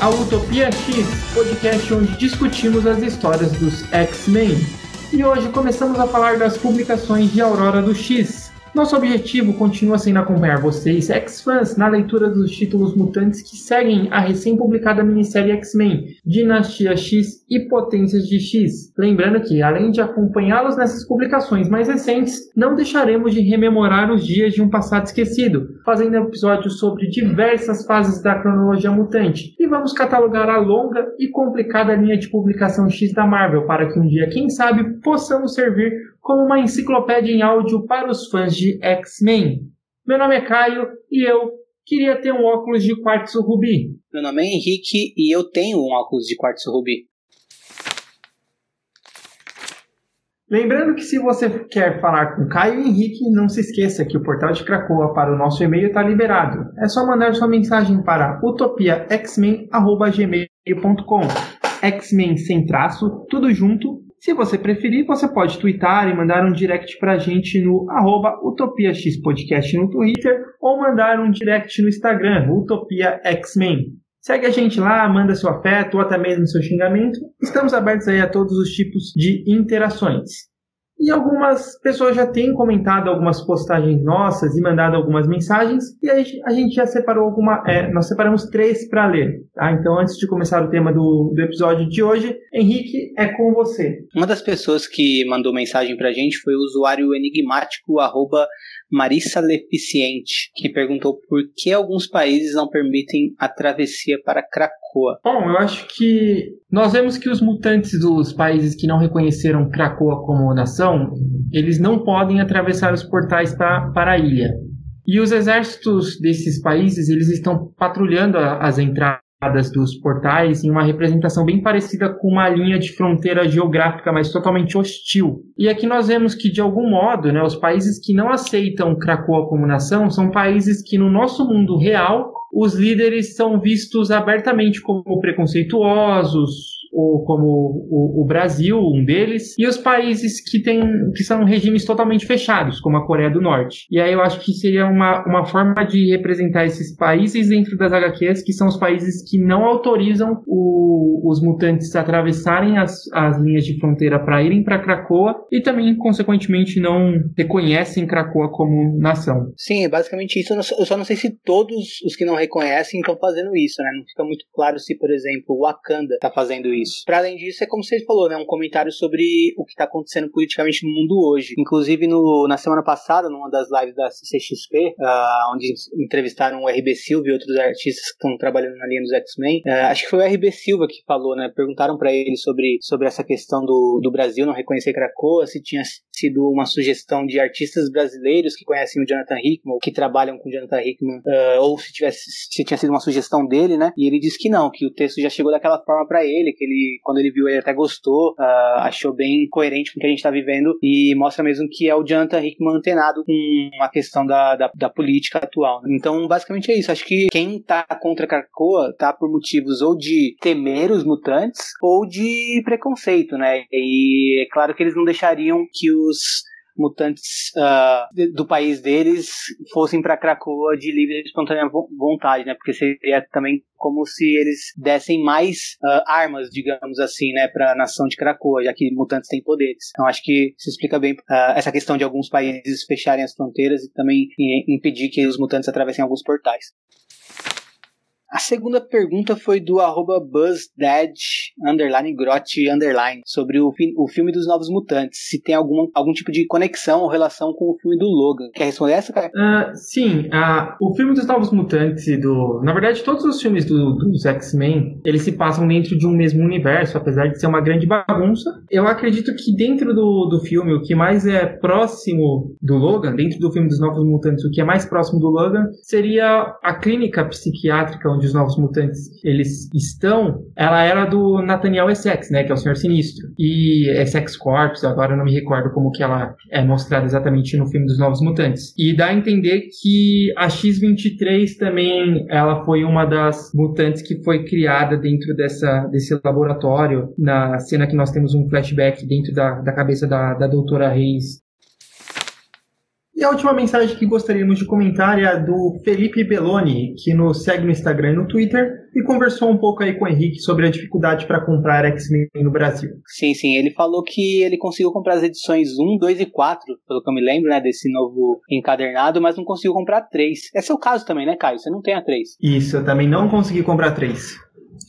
Ao Utopia X, podcast onde discutimos as histórias dos X-Men. E hoje começamos a falar das publicações de Aurora do X, nosso objetivo continua sendo acompanhar vocês, ex-fãs, na leitura dos títulos mutantes que seguem a recém-publicada minissérie X-Men, Dinastia X e Potências de X. Lembrando que, além de acompanhá-los nessas publicações mais recentes, não deixaremos de rememorar os dias de um passado esquecido, fazendo episódios sobre diversas fases da cronologia mutante, e vamos catalogar a longa e complicada linha de publicação X da Marvel para que um dia, quem sabe, possamos servir como uma enciclopédia em áudio para os fãs de X-Men. Meu nome é Caio e eu queria ter um óculos de quartzo rubi. Meu nome é Henrique e eu tenho um óculos de quartzo rubi. Lembrando que se você quer falar com Caio e Henrique, não se esqueça que o portal de Cracoa para o nosso e-mail está liberado. É só mandar sua mensagem para utopiaxmen.gmail.com X-Men sem traço, tudo junto, se você preferir, você pode twittar e mandar um direct pra gente no arroba UtopiaXPodcast no Twitter ou mandar um direct no Instagram, Utopia X-Men. Segue a gente lá, manda seu afeto ou até mesmo seu xingamento. Estamos abertos aí a todos os tipos de interações. E algumas pessoas já têm comentado algumas postagens nossas e mandado algumas mensagens. E aí a gente já separou alguma. É, nós separamos três para ler. Tá? Então, antes de começar o tema do, do episódio de hoje, Henrique, é com você. Uma das pessoas que mandou mensagem para a gente foi o usuário enigmático arroba Marissa Leficiente, que perguntou por que alguns países não permitem a travessia para Cracoa. Bom, eu acho que nós vemos que os mutantes dos países que não reconheceram Cracoa como nação, eles não podem atravessar os portais pra, para a ilha. E os exércitos desses países, eles estão patrulhando as entradas dos portais em uma representação bem parecida com uma linha de fronteira geográfica, mas totalmente hostil. E aqui nós vemos que, de algum modo, né, os países que não aceitam Krakoa como nação são países que, no nosso mundo real, os líderes são vistos abertamente como preconceituosos, ou como o, o, Brasil, um deles, e os países que, tem, que são regimes totalmente fechados, como a Coreia do Norte. E aí eu acho que seria uma, uma forma de representar esses países dentro das HQs, que são os países que não autorizam o, os mutantes a atravessarem as, as linhas de fronteira para irem para Krakoa e também, consequentemente, não reconhecem Krakoa como nação. Sim, basicamente isso. Eu só não sei se todos os que não reconhecem estão fazendo isso, né? Não fica muito claro se, por exemplo, Wakanda está fazendo isso isso. Para além disso, é como você falou, né? Um comentário sobre o que está acontecendo politicamente no mundo hoje. Inclusive, no, na semana passada, numa das lives da CCXP, uh, ah, onde entrevistaram o RB Silva e outros artistas que estão trabalhando na linha dos X-Men, uh, acho que foi o RB Silva que falou, né? Perguntaram para ele sobre, sobre essa questão do, do Brasil não reconhecer Cracoa, se tinha sido uma sugestão de artistas brasileiros que conhecem o Jonathan Hickman, que trabalham com o Jonathan Hickman, uh, ou se, tivesse, se tinha sido uma sugestão dele, né? E ele disse que não, que o texto já chegou daquela forma para ele, que ele, quando ele viu, ele até gostou, uh, achou bem coerente com o que a gente está vivendo e mostra mesmo que é o Jonathan Hickman antenado com a questão da, da, da política atual. Então, basicamente é isso. Acho que quem tá contra Krakoa tá por motivos ou de temer os mutantes ou de preconceito, né? E é claro que eles não deixariam que os mutantes uh, do país deles fossem para Krakoa de livre e espontânea vontade, né? Porque seria também como se eles dessem mais uh, armas, digamos assim, né, para a nação de Krakoa, já que mutantes têm poderes. Então acho que se explica bem uh, essa questão de alguns países fecharem as fronteiras e também impedir que os mutantes atravessem alguns portais. A segunda pergunta foi do arroba BuzzDad, underline, underline, sobre o, o filme dos Novos Mutantes. Se tem algum, algum tipo de conexão ou relação com o filme do Logan. Quer responder essa, cara? Uh, sim, uh, o filme dos Novos Mutantes e do... Na verdade, todos os filmes do, dos X-Men, eles se passam dentro de um mesmo universo, apesar de ser uma grande bagunça. Eu acredito que dentro do, do filme, o que mais é próximo do Logan, dentro do filme dos Novos Mutantes, o que é mais próximo do Logan, seria a clínica psiquiátrica onde os Novos Mutantes eles estão, ela era do Nathaniel Essex, né, que é o Senhor Sinistro. E Essex Corps, agora eu não me recordo como que ela é mostrada exatamente no filme dos Novos Mutantes. E dá a entender que a X-23 também, ela foi uma das mutantes que foi criada dentro dessa, desse laboratório, na cena que nós temos um flashback dentro da, da cabeça da, da doutora Reis E a última mensagem que gostaríamos de comentar é a do Felipe Belloni, que nos segue no Instagram e no Twitter e conversou um pouco aí com o Henrique sobre a dificuldade para comprar X-Men no Brasil. Sim, sim, ele falou que ele conseguiu comprar as edições 1, 2 e 4, pelo que eu me lembro, né, desse novo encadernado, mas não conseguiu comprar 3. É seu caso também, né, Caio? Você não tem a 3. Isso, eu também não consegui comprar 3.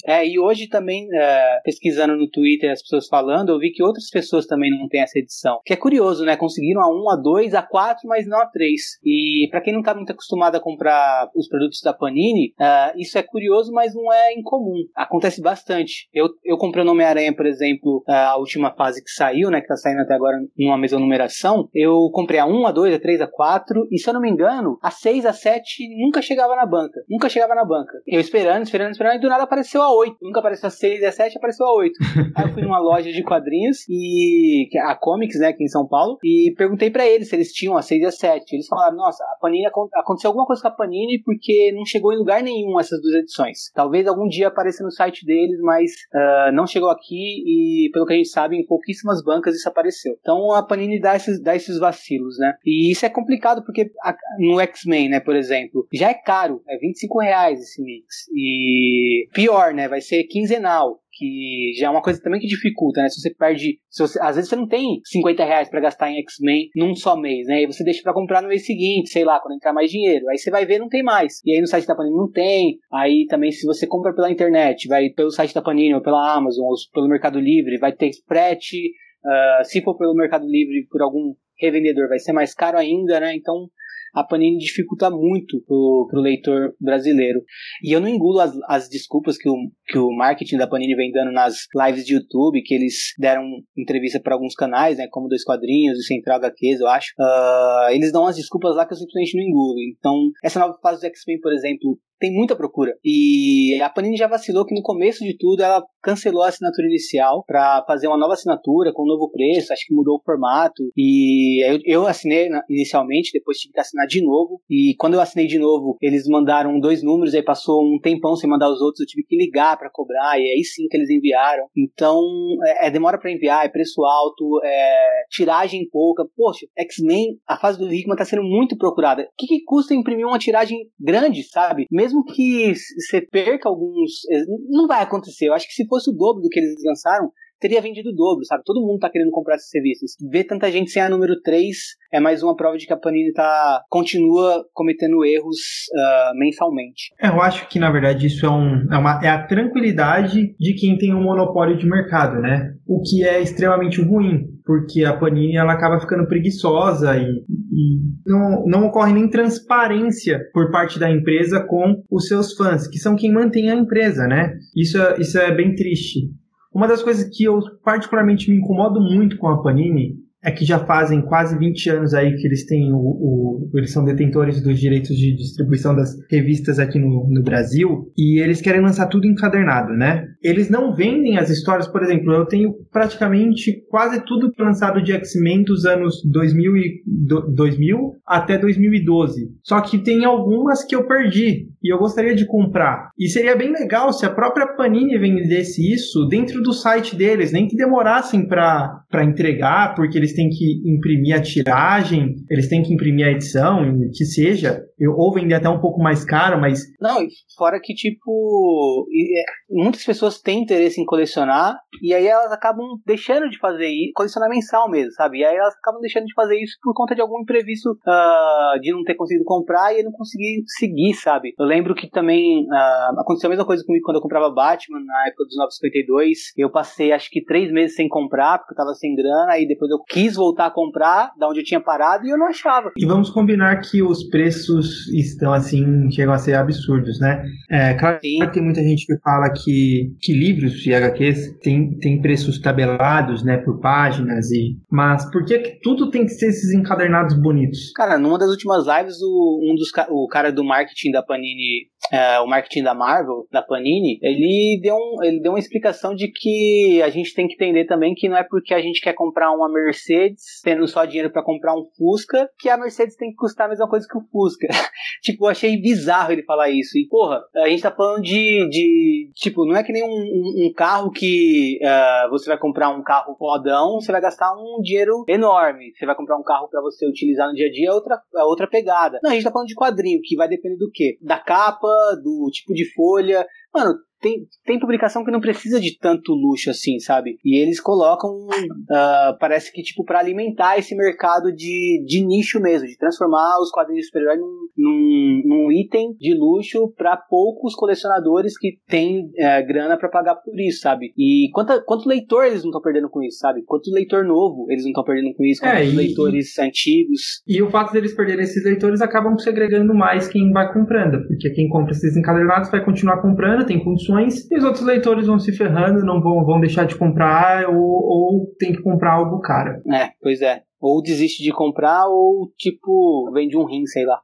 É, e hoje também, é, pesquisando no Twitter, as pessoas falando, eu vi que outras pessoas também não têm essa edição. Que é curioso, né? Conseguiram a 1, a 2, a 4, mas não a 3. E para quem não tá muito acostumado a comprar os produtos da Panini, é, isso é curioso, mas não é incomum. Acontece bastante. Eu, eu comprei o Homem-Aranha, por exemplo, é, a última fase que saiu, né? Que tá saindo até agora numa mesma numeração. Eu comprei a 1, a 2, a 3, a 4, e se eu não me engano, a 6, a 7 nunca chegava na banca. Nunca chegava na banca. Eu esperando, esperando, esperando, e do nada apareceu a 8. Nunca apareceu a 6 e a 7, apareceu a 8. Aí eu fui numa loja de quadrinhos e é a Comics, né, aqui em São Paulo, e perguntei para eles se eles tinham a 6 e a 7. Eles falaram: "Nossa, a Panini aconteceu alguma coisa com a Panini porque não chegou em lugar nenhum essas duas edições. Talvez algum dia apareça no site deles, mas uh, não chegou aqui e pelo que a gente sabe, em pouquíssimas bancas isso apareceu. Então a Panini dá esses, dá esses vacilos, né? E isso é complicado porque a, no X-Men, né, por exemplo, já é caro, é 25 reais esse mix. E pior, né, vai ser quinzenal que já é uma coisa também que dificulta, né? Se você perde, se você, às vezes você não tem 50 reais para gastar em X-Men num só mês, né? E você deixa para comprar no mês seguinte, sei lá, quando entrar mais dinheiro. Aí você vai ver, não tem mais. E aí no site da Panini não tem. Aí também se você compra pela internet, vai pelo site da Panini ou pela Amazon ou pelo Mercado Livre, vai ter frete. Uh, se for pelo Mercado Livre por algum revendedor, vai ser mais caro ainda, né? Então a Panini dificulta muito pro, pro leitor brasileiro. E eu não engulo as, as desculpas que o, que o marketing da Panini vem dando nas lives de YouTube, que eles deram entrevista para alguns canais, né, como Dois Quadrinhos e Central HQs, eu acho. Uh, eles dão as desculpas lá que eu simplesmente não engulo. Então, essa nova fase do X-Men, por exemplo, tem muita procura. E a Panini já vacilou que no começo de tudo ela cancelou a assinatura inicial para fazer uma nova assinatura com um novo preço, acho que mudou o formato. E eu, eu assinei inicialmente, depois tive que assinar de novo. E quando eu assinei de novo, eles mandaram dois números, aí passou um tempão sem mandar os outros, eu tive que ligar para cobrar, e aí sim que eles enviaram. Então, é, é demora para enviar, é preço alto, é tiragem pouca. Poxa, X-Men, a fase do Hickman tá sendo muito procurada. O que, que custa imprimir uma tiragem grande, sabe? Mesmo mesmo que você perca alguns. Eh, não vai acontecer. Eu acho que se fosse o dobro do que eles lançaram, teria vendido o dobro, sabe? Todo mundo tá querendo comprar esses serviços. Ver tanta gente sem a número 3 é mais uma prova de que a Panini tá, continua cometendo erros uh, mensalmente. É, eu acho que, na verdade, isso é, um, é, uma, é a tranquilidade de quem tem um monopólio de mercado, né? O que é extremamente ruim, porque a Panini ela acaba ficando preguiçosa e, e não, não ocorre nem transparência por parte da empresa com os seus fãs, que são quem mantém a empresa, né? Isso é, isso é bem triste. Uma das coisas que eu particularmente me incomodo muito com a Panini é que já fazem quase 20 anos aí que eles têm o, o, eles são detentores dos direitos de distribuição das revistas aqui no, no Brasil e eles querem lançar tudo encadernado, né? Eles não vendem as histórias, por exemplo, eu tenho praticamente quase tudo lançado de X-Men dos anos 2000, e, do, 2000 até 2012. Só que tem algumas que eu perdi e eu gostaria de comprar. E seria bem legal se a própria Panini vendesse isso dentro do site deles, nem que demorassem para entregar, porque eles têm que imprimir a tiragem, eles têm que imprimir a edição, que seja, ou vender até um pouco mais caro, mas. Não, fora que, tipo, é, muitas pessoas têm interesse em colecionar e aí elas acabam deixando de fazer isso, colecionar mensal mesmo, sabe? E aí elas acabam deixando de fazer isso por conta de algum imprevisto uh, de não ter conseguido comprar e não conseguir seguir, sabe? Eu lembro que também uh, aconteceu a mesma coisa comigo quando eu comprava Batman na época dos 952. Eu passei acho que três meses sem comprar, porque eu tava sem grana, aí depois eu quis voltar a comprar da onde eu tinha parado e eu não achava. E vamos combinar que os preços estão assim, chegam a ser absurdos, né? É, claro Sim. que tem muita gente que fala que, que livros de HQs tem, preços tabelados, né, por páginas, e mas por que, que tudo tem que ser esses encadernados bonitos? Cara, numa das últimas lives, o, um dos, o cara do marketing da Panini é, o marketing da Marvel, da Panini, ele deu, um, ele deu uma explicação de que a gente tem que entender também que não é porque a gente quer comprar uma Mercedes Mercedes, tendo só dinheiro para comprar um Fusca, que a Mercedes tem que custar a mesma coisa que o Fusca. tipo, eu achei bizarro ele falar isso. E, porra, a gente tá falando de. de tipo, não é que nem um, um, um carro que uh, você vai comprar um carro fodão, você vai gastar um dinheiro enorme. Você vai comprar um carro para você utilizar no dia a dia, é outra, é outra pegada. Não, a gente tá falando de quadrinho, que vai depender do quê? Da capa, do tipo de folha. Mano, tem, tem publicação que não precisa de tanto luxo assim, sabe? E eles colocam, uh, parece que tipo para alimentar esse mercado de, de nicho mesmo, de transformar os quadrinhos super-heróis num, num, num, item de luxo para poucos colecionadores que têm uh, grana para pagar por isso, sabe? E quanto, quanto leitor eles não estão perdendo com isso, sabe? Quanto leitor novo eles não estão perdendo com isso, quantos é, e, leitores antigos. E o fato deles perderem esses leitores acabam segregando mais quem vai comprando, porque quem compra esses encadernados vai continuar comprando, tem condições e os outros leitores vão se ferrando, não vão, vão deixar de comprar ou, ou tem que comprar algo caro. É, pois é. Ou desiste de comprar ou, tipo, vende um rim, sei lá.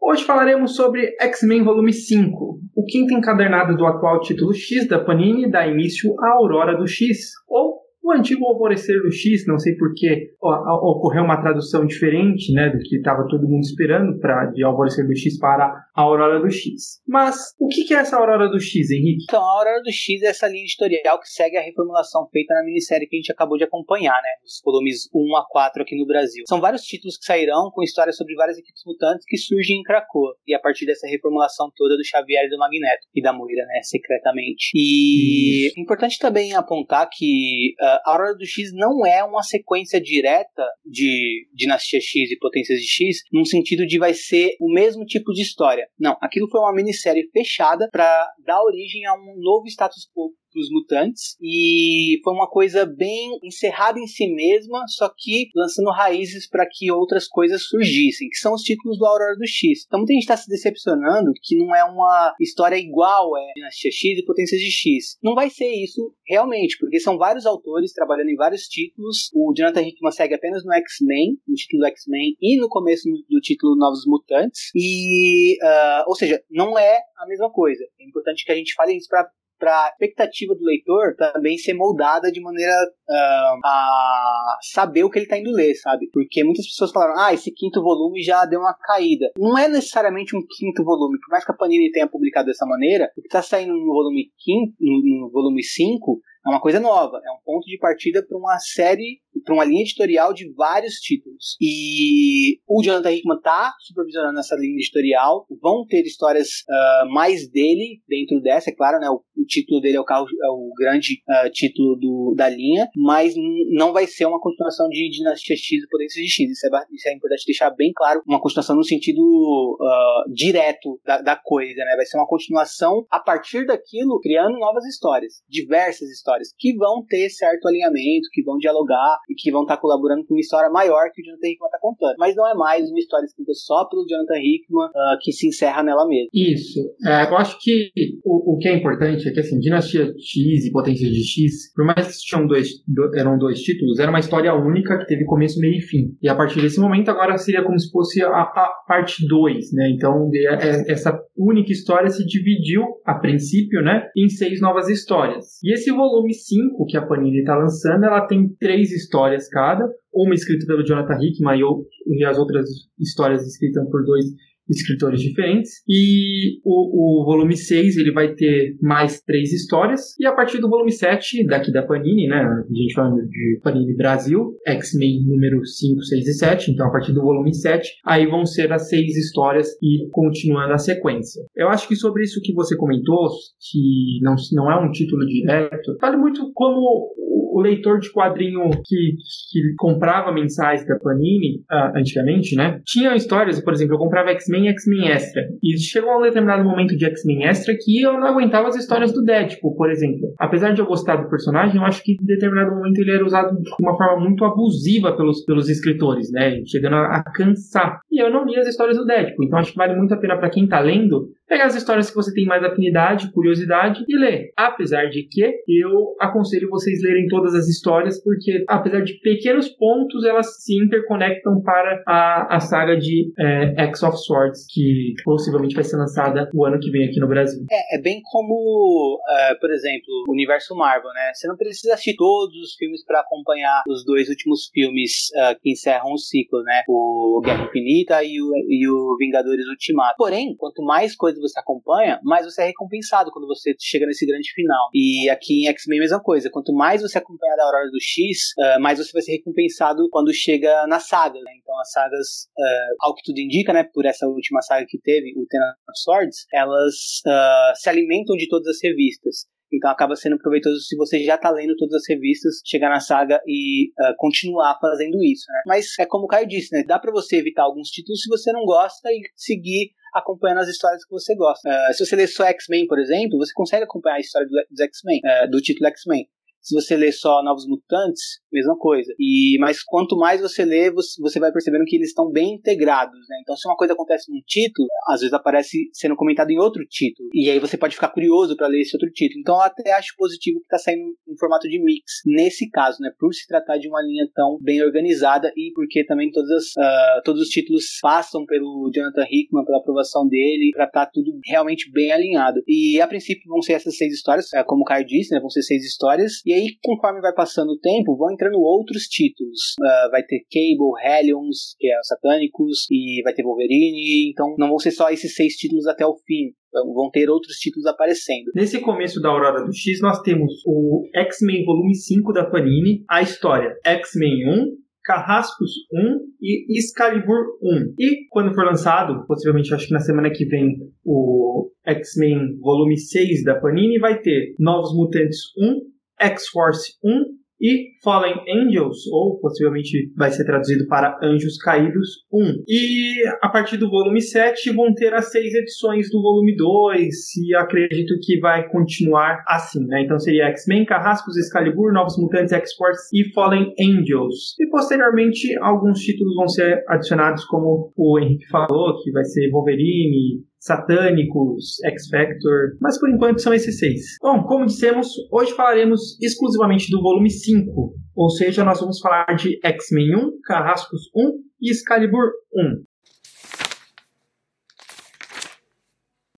Hoje falaremos sobre X-Men Volume 5. O quinto encadernado do atual título X da Panini dá início à Aurora do X, ou o antigo Alvorecer do X, não sei porquê, ocorreu uma tradução diferente né, do que estava todo mundo esperando para de Alvorecer do X para a Aurora do X. Mas o que é essa Aurora do X, Henrique? Então, a Aurora do X é essa linha editorial que segue a reformulação feita na minissérie que a gente acabou de acompanhar, né, os volumes 1 a 4 aqui no Brasil. São vários títulos que sairão com histórias sobre várias equipes mutantes que surgem em Krakoa, e a partir dessa reformulação toda do Xavier e do Magneto, e da Moira, né, secretamente. E é importante também apontar que uh, a Aurora do X não é uma sequência direta de Dinastia X e Potências de X, num sentido de vai ser o mesmo tipo de história. Não, aquilo foi uma minissérie fechada para dar origem a um novo status quo os mutantes e foi uma coisa bem encerrada em si mesma, só que lançando raízes para que outras coisas surgissem, que são os títulos do Aurora do X. Então muita gente está se decepcionando que não é uma história igual é Dinastia X e Potências de X. Não vai ser isso realmente, porque são vários autores trabalhando em vários títulos. O Jonathan Hickman segue apenas no X-Men, no título do X-Men e no começo do título Novos Mutantes. E, uh, ou seja, não é a mesma coisa. É importante que a gente fale isso para para a expectativa do leitor também ser moldada de maneira uh, a saber o que ele está indo ler, sabe? Porque muitas pessoas falaram, ah, esse quinto volume já deu uma caída. Não é necessariamente um quinto volume, por mais que a Panini tenha publicado dessa maneira, o que está saindo no volume quinto, no, no volume 5 é uma coisa nova, é um ponto de partida para uma série, para uma linha editorial de vários títulos. E o Jonathan Hickman está supervisionando essa linha editorial. Vão ter histórias uh, mais dele dentro dessa, é claro, né? O, o título dele é o, carro, é o grande uh, título do, da linha, mas não vai ser uma continuação de Dinastia X e Potência de X. Isso é, isso é importante deixar bem claro. Uma continuação no sentido uh, direto da, da coisa, né? Vai ser uma continuação a partir daquilo, criando novas histórias, diversas histórias histórias que vão ter certo alinhamento, que vão dialogar e que vão estar tá colaborando com uma história maior que o Jonathan Hickman está contando. Mas não é mais uma história escrita só pelo Jonathan Hickman uh, que se encerra nela mesma. Isso. É, eu acho que o, o, que é importante é que, assim, Dinastia X e Potência de X, por mais que tinham dois, do, eram dois títulos, era uma história única que teve começo, meio e fim. E a partir desse momento, agora seria como se fosse a, a parte 2, né? Então, é, é, essa única história se dividiu, a princípio, né, em seis novas histórias. E esse volume volume 5 que a Panini está lançando, ela tem três histórias cada, uma escrita pelo Jonathan Hickman e, e as outras histórias escritas por dois escritores diferentes. E o, o, volume 6 ele vai ter mais três histórias. E a partir do volume 7, daqui da Panini, né? A gente falando de Panini Brasil, X-Men número 5, 6 e 7. Então, a partir do volume 7, aí vão ser as seis histórias e continuando a sequência. Eu acho que sobre isso que você comentou, que não, não é um título direto, vale muito como o leitor de quadrinho que, que comprava mensais da Panini, uh, antigamente, né? Tinha histórias, por exemplo, eu comprava X-Men e X-Men Extra. E chegou a um determinado momento de X-Men Extra que eu não aguentava as histórias do Deadpool, por exemplo. Apesar de eu gostar do personagem, eu acho que em determinado momento ele era usado de uma forma muito abusiva pelos, pelos escritores, né? Chegando a, a cansar. e eu não li as histórias do Deadpool. Então acho que vale muito a pena para quem tá lendo pegar as histórias que você tem mais afinidade, curiosidade e ler. Apesar de que eu aconselho vocês lerem todas as histórias, porque apesar de pequenos pontos, elas se interconectam para a, a saga de é, X of Swords, que possivelmente vai ser lançada o ano que vem aqui no Brasil. É, é bem como, uh, por exemplo, o universo Marvel, né? Você não precisa assistir todos os filmes para acompanhar os dois últimos filmes uh, que encerram o ciclo, né? O Guerra Infinita e o, e o Vingadores Ultimato. Porém, quanto mais coisas você acompanha, mais você é recompensado quando você chega nesse grande final. E aqui em X-Men, mesma coisa. Quanto mais você acompanhar da Aurora do X, uh, mais você vai ser recompensado quando chega na saga, né? Então as sagas, uh, ao que tudo indica, né? Por essa última saga que teve, o Ten of Swords, elas uh, se alimentam de todas as revistas. Então acaba sendo proveitoso se você já tá lendo todas as revistas, chegar na saga e uh, continuar fazendo isso, né? Mas é como o Caio disse, né? Dá para você evitar alguns títulos se você não gosta e seguir acompanhando as histórias que você gosta. Uh, se você ler só X-Men, por exemplo, você consegue acompanhar a história do, X-Men, uh, do título X-Men. Se você lê só Novos Mutantes, mesma coisa. E mas quanto mais você lê, você vai percebendo que eles estão bem integrados, né? Então, se uma coisa acontece num título, às vezes aparece sendo comentado em outro título. E aí você pode ficar curioso para ler esse outro título. Então, eu até acho positivo que tá saindo em formato de mix nesse caso, né? Por se tratar de uma linha tão bem organizada e porque também todas, uh, todos os títulos passam pelo Jonathan Hickman, pela aprovação dele, para estar tá tudo realmente bem alinhado. E a princípio vão ser essas seis histórias, é, como o Caio disse, né? Vão ser seis histórias. E aí, conforme vai passando o tempo, vão entrando outros títulos. Uh, vai ter Cable, Hellions, que é os Satânicos, e vai ter Wolverine. Então, não vão ser só esses seis títulos até o fim vão ter outros títulos aparecendo. Nesse começo da Aurora do X, nós temos o X-Men Volume 5 da Panini, a história X-Men 1, Carrascos 1 e Excalibur 1. E quando for lançado, possivelmente acho que na semana que vem, o X-Men Volume 6 da Panini vai ter Novos Mutantes 1, X-Force 1 e Fallen Angels, ou possivelmente vai ser traduzido para Anjos Caídos 1. E a partir do volume 7 vão ter as seis edições do volume 2, e acredito que vai continuar assim, né? Então seria X-Men, Carrascos, Excalibur, Novos Mutantes, X-Force e Fallen Angels. E posteriormente alguns títulos vão ser adicionados, como o Henrique falou, que vai ser Wolverine, Satânicos, X Factor, mas por enquanto são esses seis. Bom, como dissemos, hoje falaremos exclusivamente do volume 5, ou seja, nós vamos falar de X-Men 1, Carrascos 1 e Excalibur 1.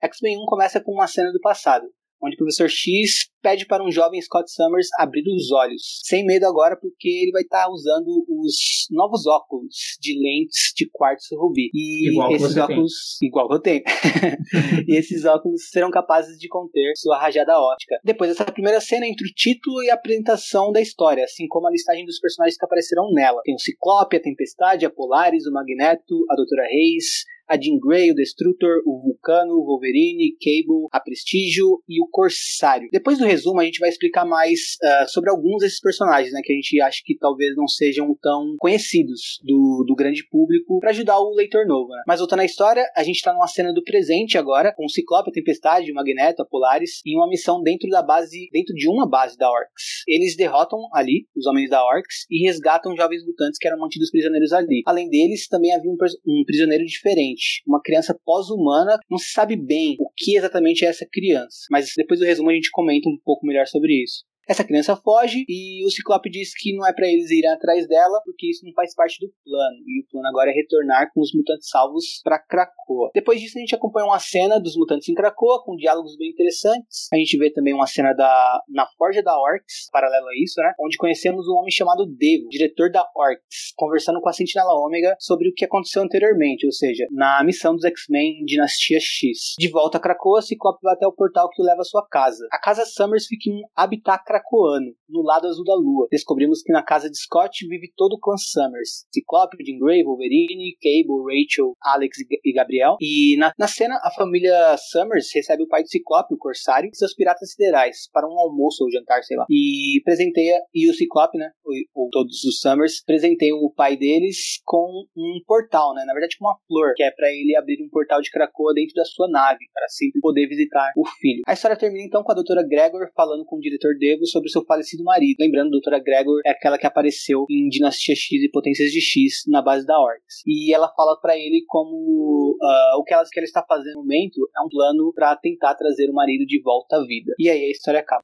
X-Men 1 começa com uma cena do passado, onde o professor X pede para um jovem Scott Summers abrir os olhos, sem medo agora porque ele vai estar tá usando os novos óculos de lentes de quartzo rubi. E igual esses óculos, tem. igual que eu tenho. e esses óculos serão capazes de conter sua rajada ótica. Depois dessa primeira cena entre o título e a apresentação da história, assim como a listagem dos personagens que aparecerão nela. Tem o Ciclope, a Tempestade, a Polaris, o Magneto, a Doutora Reis, a Jean Grey, o Destrutor, o Vulcano, o Wolverine, Cable, a Prestígio e o Corsário. Depois do resumo, a gente vai explicar mais uh, sobre alguns desses personagens, né, que a gente acha que talvez não sejam tão conhecidos do, do grande público para ajudar o leitor novo. Né? Mas voltando à história, a gente tá numa cena do presente agora, com o Ciclope, a Tempestade, o Magneto, a Polaris, em uma missão dentro da base, dentro de uma base da Orcs. Eles derrotam ali os homens da Orcs e resgatam jovens mutantes que eram mantidos prisioneiros ali. Além deles, também havia um, um prisioneiro diferente uma criança pós-humana, não se sabe bem o que exatamente é essa criança. Mas depois do resumo a gente comenta um pouco melhor sobre isso. Essa criança foge e o Ciclope diz que não é para eles irem atrás dela, porque isso não faz parte do plano. E o plano agora é retornar com os mutantes salvos para Krakoa. Depois disso, a gente acompanha uma cena dos mutantes em Krakoa, com diálogos bem interessantes. A gente vê também uma cena da na Forja da Orcs, paralelo a isso, né? Onde conhecemos um homem chamado Devo, diretor da Orcs, conversando com a Sentinela Ômega sobre o que aconteceu anteriormente, ou seja, na missão dos X-Men Dinastia X. De volta a Krakoa, Ciclope vai até o portal que o leva à sua casa. A casa Summers fica em Habitat Cracoano, no lado azul da lua. Descobrimos que na casa de Scott vive todo o clã Summers. Ciclope, Jean Grey, Wolverine, Cable, Rachel, Alex e Gabriel. E na, na cena, a família Summers recebe o pai de Ciclope, o Corsário, e seus piratas siderais, para um almoço ou jantar, sei lá. E presenteia, e o Ciclope, né, ou, todos os Summers, presenteiam o pai deles com um portal, né, na verdade com uma flor, que é para ele abrir um portal de Krakoa dentro da sua nave, para sempre poder visitar o filho. A história termina então com a doutora Gregor falando com o diretor Sobre seu falecido marido. Lembrando, doutora Gregor é aquela que apareceu em Dinastia X e Potências de X na base da Orcs. E ela fala para ele como uh, o que ela, que ela está fazendo no momento é um plano para tentar trazer o marido de volta à vida. E aí a história acaba.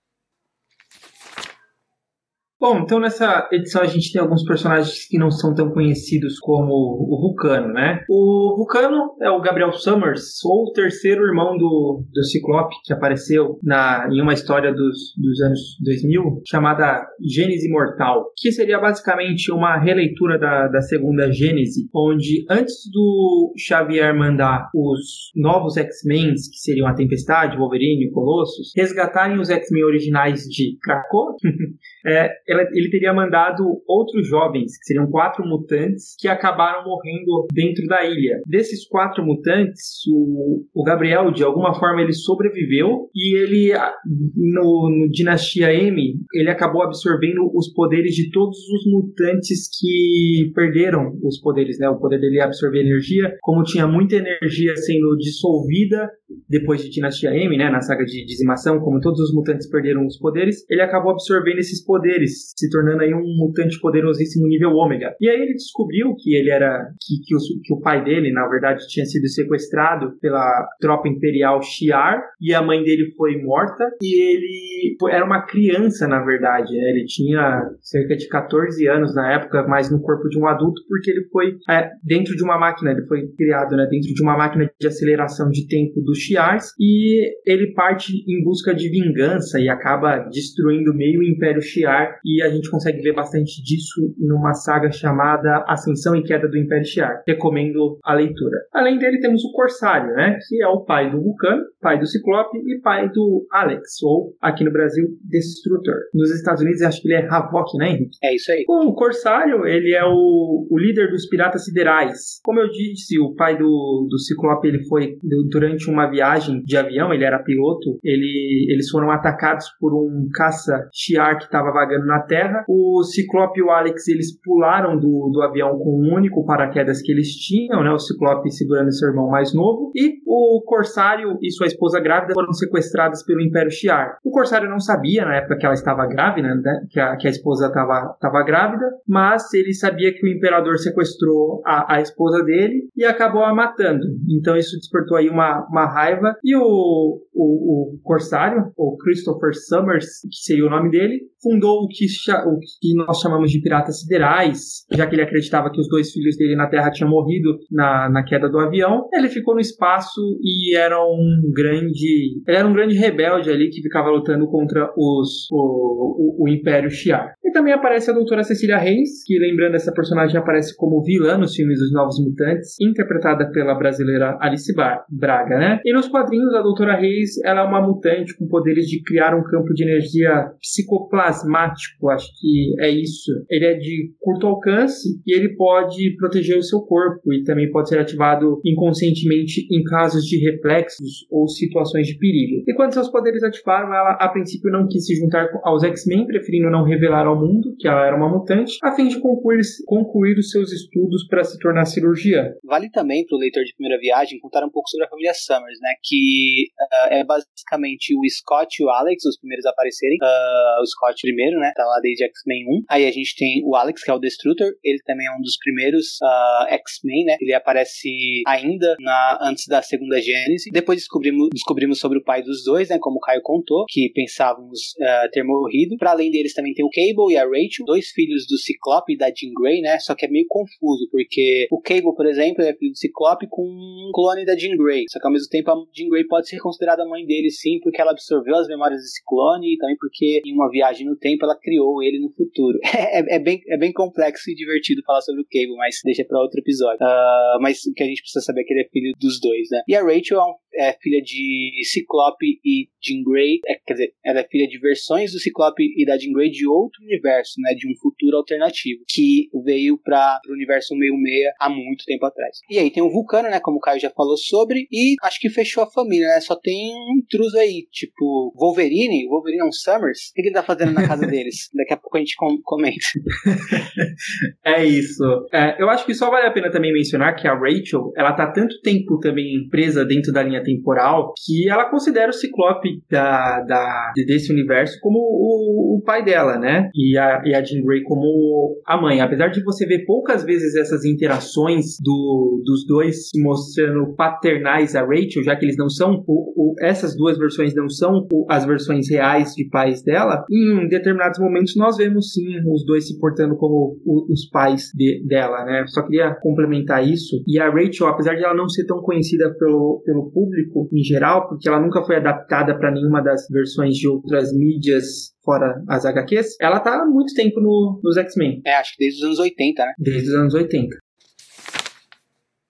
Bom, então nessa edição a gente tem alguns personagens que não são tão conhecidos como o Vulcano, né? O Vulcano é o Gabriel Summers, ou o terceiro irmão do, do Ciclope, que apareceu na, em uma história dos, dos anos 2000, chamada Gênese Mortal, que seria basicamente uma releitura da, da segunda Gênese, onde antes do Xavier mandar os novos X-Men, que seriam a Tempestade, Wolverine e Colossus, resgatarem os X-Men originais de Krakoa, é, ela, ele teria mandado outros jovens, que seriam quatro mutantes, que acabaram morrendo dentro da ilha. Desses quatro mutantes, o, o Gabriel, de alguma forma, ele sobreviveu e ele, no, no Dinastia M, ele acabou absorvendo os poderes de todos os mutantes que perderam os poderes, né? O poder dele é absorver energia. Como tinha muita energia sendo dissolvida depois de Dinastia M, né? Na saga de dizimação, como todos os mutantes perderam os poderes, ele acabou absorvendo esses poderes se tornando aí um mutante poderosíssimo nível ômega. E aí ele descobriu que ele era que, que, o, que o pai dele, na verdade, tinha sido sequestrado pela tropa imperial Shi'ar e a mãe dele foi morta e ele foi, era uma criança, na verdade, né? ele tinha cerca de 14 anos na época, mas no corpo de um adulto porque ele foi é, dentro de uma máquina, ele foi criado, né, dentro de uma máquina de aceleração de tempo dos Shi'ars e ele parte em busca de vingança e acaba destruindo meio o Império Shi'ar e a gente consegue ver bastante disso numa saga chamada Ascensão e Queda do Império Shi'ar. Recomendo a leitura. Além dele, temos o Corsário, né? Que é o pai do Vulcano, pai do Ciclope e pai do Alex, ou aqui no Brasil, Destrutor. Nos Estados Unidos, acho que ele é Havok, né, Henrique? É isso aí. O Corsário, ele é o, o líder dos Piratas Siderais. Como eu disse, o pai do, do Ciclope, ele foi durante uma viagem de avião, ele era piloto, ele, eles foram atacados por um caça Shi'ar que estava vagando na Terra. O Ciclope e o Alex eles pularam do, do avião com o um único paraquedas que eles tinham, né? O Ciclope segurando seu irmão mais novo. E o Corsário e sua esposa grávida foram sequestrados pelo Império Shi'ar. O Corsário não sabia na época que ela estava grávida, né? Que a, que a esposa estava grávida, mas ele sabia que o Imperador sequestrou a, a esposa dele e acabou a matando. Então isso despertou aí uma, uma raiva. E o, o, o Corsário, o Christopher Summers, que seria o nome dele, fundou o que, o que nós chamamos de piratas siderais, já que ele acreditava que os dois filhos dele na Terra tinham morrido na, na queda do avião. Ele ficou no espaço e era um grande. Ele era um grande rebelde ali que ficava lutando contra os, o, o, o Império Shi'ar. Também aparece a doutora Cecília Reis, que lembrando essa personagem aparece como vilã nos filmes dos Novos Mutantes, interpretada pela brasileira Alice Braga, né? E nos quadrinhos a doutora Reis, ela é uma mutante com poderes de criar um campo de energia psicoplasmático, acho que é isso. Ele é de curto alcance e ele pode proteger o seu corpo e também pode ser ativado inconscientemente em casos de reflexos ou situações de perigo. E quando seus poderes ativaram, ela a princípio não quis se juntar aos X-Men, preferindo não revelar ao mundo que ela era uma mutante, a fim de concluir, concluir os seus estudos para se tornar cirurgiã. Vale também para o leitor de primeira viagem contar um pouco sobre a família Summers, né? Que uh, é basicamente o Scott e o Alex, os primeiros a aparecerem. Uh, o Scott primeiro, né? Tá lá desde X-Men 1. Aí a gente tem o Alex, que é o Destrutor. Ele também é um dos primeiros uh, X-Men, né? Ele aparece ainda na, antes da segunda Gênese. Depois descobrimos, descobrimos sobre o pai dos dois, né? Como o Caio contou, que pensávamos ter morrido. Para além deles também tem o Cable e a Rachel, dois filhos do Ciclope e da Jean Grey, né? Só que é meio confuso, porque o Cable, por exemplo, é filho do Ciclope com um clone da Jean Grey. Só que ao mesmo tempo a Jean Grey pode ser considerada mãe dele, sim, porque ela absorveu as memórias desse clone e também porque em uma viagem no tempo ela criou ele no futuro. é, é, bem, é bem complexo e divertido falar sobre o Cable, mas deixa para outro episódio. Uh, mas o que a gente precisa saber é que ele é filho dos dois, né? E a Rachel é, um, é filha de Ciclope e Jean Grey, é, quer dizer, ela é filha de versões do Ciclope e da Jean Grey de outro universo, né? De um futuro alternativo, que veio para o universo meio-meia há muito tempo atrás. E aí tem o Vulcano, né? Como o Caio já falou sobre, e acho que fechou a família, né? Só tem um intruso aí, tipo Wolverine, Wolverine é um Summers. O que ele tá fazendo na casa deles? Daqui a pouco a gente com comenta. é isso. É, eu acho que só vale a pena também mencionar que a Rachel, ela tá tanto tempo também presa dentro da linha linha temporal que ela considera o Ciclope da, da, desse universo como o, o pai dela, né? E a, e a Jean Grey como a mãe. Apesar de você ver poucas vezes essas interações do, dos dois se mostrando paternais a Rachel, já que eles não são, o, o, essas duas versões não são as versões reais de pais dela, em determinados momentos nós vemos sim os dois se portando como os pais de, dela, né? Só queria complementar isso. E a Rachel, apesar de ela não ser tão conhecida pelo, pelo público em geral, porque ela nunca foi adaptada para nenhuma das versões de outras mídias fora as HQs, ela tá há muito tempo no, nos X-Men. É, acho que desde os anos 80, né? Desde os anos 80.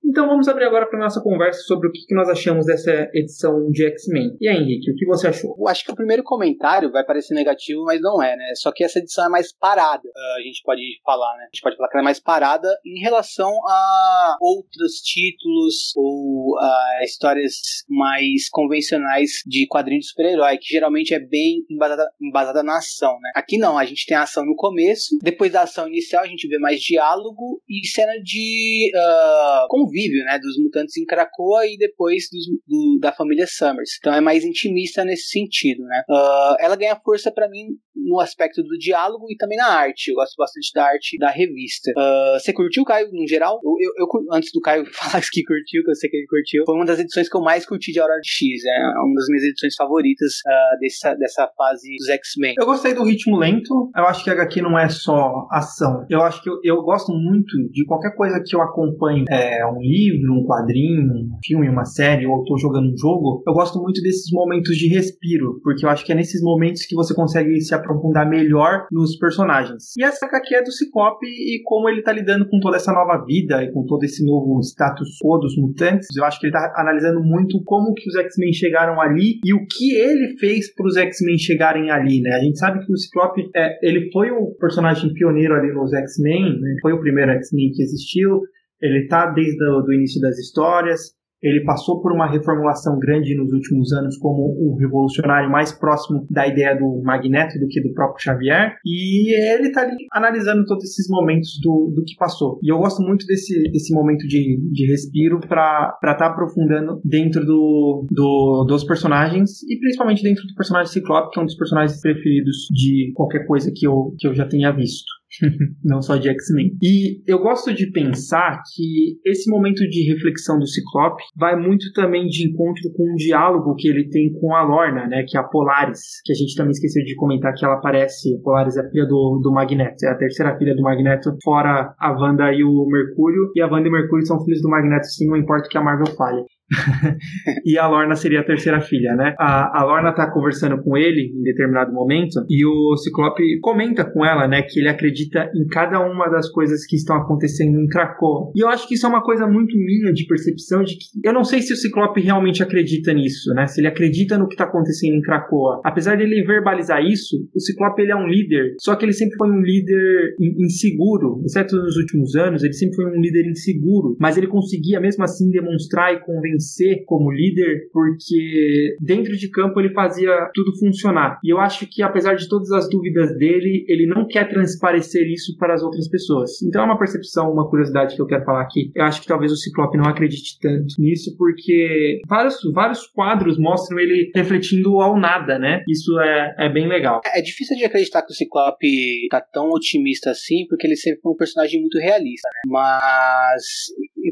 Então vamos abrir agora para nossa conversa sobre o que, nós achamos dessa edição de X-Men. E aí, Henrique, o que você achou? Eu acho que o primeiro comentário vai parecer negativo, mas não é, né? Só que essa edição é mais parada, uh, a gente pode falar, né? A gente pode falar que ela é mais parada em relação a outros títulos ou a histórias mais convencionais de quadrinhos de super-herói, que geralmente é bem embasada, embasada na ação, né? Aqui não, a gente tem a ação no começo, depois da ação inicial a gente vê mais diálogo e cena de uh, convívio né, dos mutantes em Krakoa e depois dos, do, da família Summers. Então é mais intimista nesse sentido, né. Uh, ela ganha força para mim no aspecto do diálogo e também na arte. Eu gosto bastante da arte da revista. Uh, você curtiu, Caio, no geral? Eu, eu, eu, antes do Caio falar que curtiu, que eu sei que ele curtiu, foi uma das edições que eu mais curti de Aurora de X. É uma das minhas edições favoritas uh, dessa, dessa fase dos X-Men. Eu gostei do ritmo lento. Eu acho que a HQ não é só ação. Eu acho que eu, eu gosto muito de qualquer coisa que eu acompanhe. É um livro, um quadrinho, um filme, uma série, ou estou jogando um jogo. Eu gosto muito desses momentos de respiro, porque eu acho que é nesses momentos que você consegue se aprofundar melhor nos personagens. E essa HQ é do Ciclope e como ele tá lidando com toda essa nova vida e com todo esse novo status quo dos mutantes. Eu acho que ele tá analisando muito como que os X-Men chegaram ali e o que ele fez para os X-Men chegarem ali, né? A gente sabe que o Ciclope, é, ele foi o personagem pioneiro ali nos X-Men, né? foi o primeiro X-Men que existiu. Ele tá desde o início das histórias, ele passou por uma reformulação grande nos últimos anos como o revolucionário mais próximo da ideia do Magneto do que do próprio Xavier. E ele está ali analisando todos esses momentos do, do que passou. E eu gosto muito desse, desse momento de, de respiro para estar tá aprofundando dentro do, do, dos personagens e principalmente dentro do personagem Ciclope, que é um dos personagens preferidos de qualquer coisa que eu, que eu já tenha visto. não só de X-Men. E eu gosto de pensar que esse momento de reflexão do Ciclope vai muito também de encontro com um diálogo que ele tem com a Lorna, né, que é a Polaris, que a gente também esqueceu de comentar que ela aparece, Polaris é a filha do, do Magneto, é a terceira filha do Magneto, fora a Wanda e o Mercúrio, e a Wanda e o Mercúrio são filhos do Magneto, sim, não importa o que a Marvel fale. e a Lorna seria a terceira filha, né? A, a Lorna tá conversando com ele em determinado momento e o Ciclope comenta com ela, né, que ele acredita em cada uma das coisas que estão acontecendo em Krakow. E eu acho que isso é uma coisa muito minha de percepção de que eu não sei se o Ciclope realmente acredita nisso, né? Se ele acredita no que está acontecendo em Krakoa. Apesar dele verbalizar isso, o Ciclope ele é um líder, só que ele sempre foi um líder inseguro, exceto nos últimos anos, ele sempre foi um líder inseguro, mas ele conseguia mesmo assim demonstrar e convencer vencer como líder, porque dentro de campo ele fazia tudo funcionar. E eu acho que, apesar de todas as dúvidas dele, ele não quer transparecer isso para as outras pessoas. Então é uma percepção, uma curiosidade que eu quero falar aqui. Eu acho que talvez o Ciclope não acredite tanto nisso, porque vários, vários quadros mostram ele refletindo ao nada, né? Isso é, é bem legal. É, é difícil de acreditar que o Ciclope tá tão otimista assim, porque ele sempre foi um personagem muito realista, né? Mas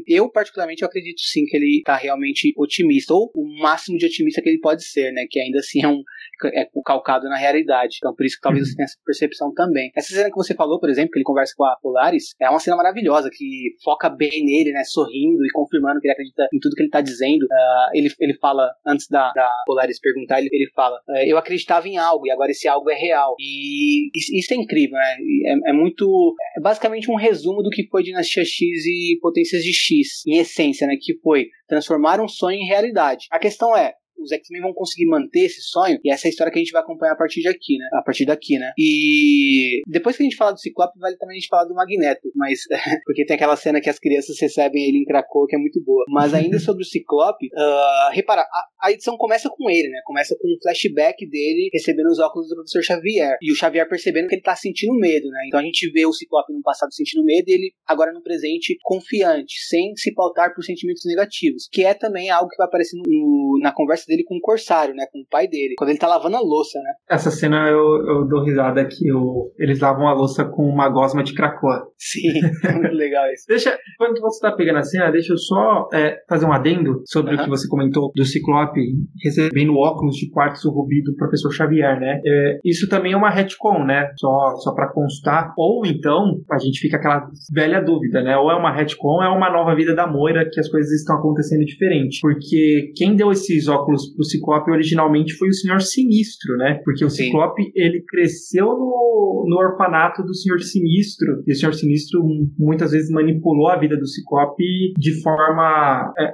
eu, particularmente, eu acredito sim que ele tá realmente otimista, ou o máximo de otimista que ele pode ser, né? Que ainda assim é um é calcado na realidade. Então, por isso que talvez uhum. você tenha essa percepção também. Essa cena que você falou, por exemplo, que ele conversa com a Polaris, é uma cena maravilhosa, que foca bem nele, né? Sorrindo e confirmando que ele acredita em tudo que ele tá dizendo. Uh, ele, ele fala, antes da, da Polaris perguntar, ele, ele fala: uh, Eu acreditava em algo e agora esse algo é real. E isso, isso é incrível, né? É, é, muito. É basicamente um resumo do que foi Dinastia X e Potências de X, em essência, né? Que foi transformar um sonho em realidade. A questão é, os X-Men vão conseguir manter esse sonho, e essa é a história que a gente vai acompanhar a partir de aqui, né? A partir daqui, né? E depois que a gente fala do Ciclope, vale também a gente falar do Magneto, mas porque tem aquela cena que as crianças recebem ele em Krakow, que é muito boa. Mas ainda sobre o Ciclope, uh, repara, a, a, edição começa com ele, né? Começa com um flashback dele recebendo os óculos do professor Xavier. E o Xavier percebendo que ele tá sentindo medo, né? Então a gente vê o Ciclope no passado sentindo medo e ele agora no presente confiante, sem se pautar por sentimentos negativos, que é também algo que vai aparecer no, na conversa dele com o Corsário, né? Com o pai dele, quando ele tá lavando a louça, né? Essa cena eu, eu dou risada que o, eles lavam a louça com uma gosma de cracoa. Sim, é muito legal isso. deixa, enquanto você tá pegando a cena, deixa eu só é, fazer um adendo sobre uhum. o que você comentou do Ciclope recebendo óculos de quartzo rubi do professor Xavier, né? É, isso também é uma retcon, né? Só, só para constar. Ou então, a gente fica aquela velha dúvida, né? Ou é uma retcon ou é uma nova vida da Moira que as coisas estão acontecendo diferente. Porque quem deu esses óculos pro Ciclope originalmente foi o Senhor Sinistro, né? Porque o Sim. Ciclope, ele cresceu no, no orfanato do Senhor Sinistro. E o Senhor Sinistro muitas vezes manipulou a vida do Ciclope de forma é,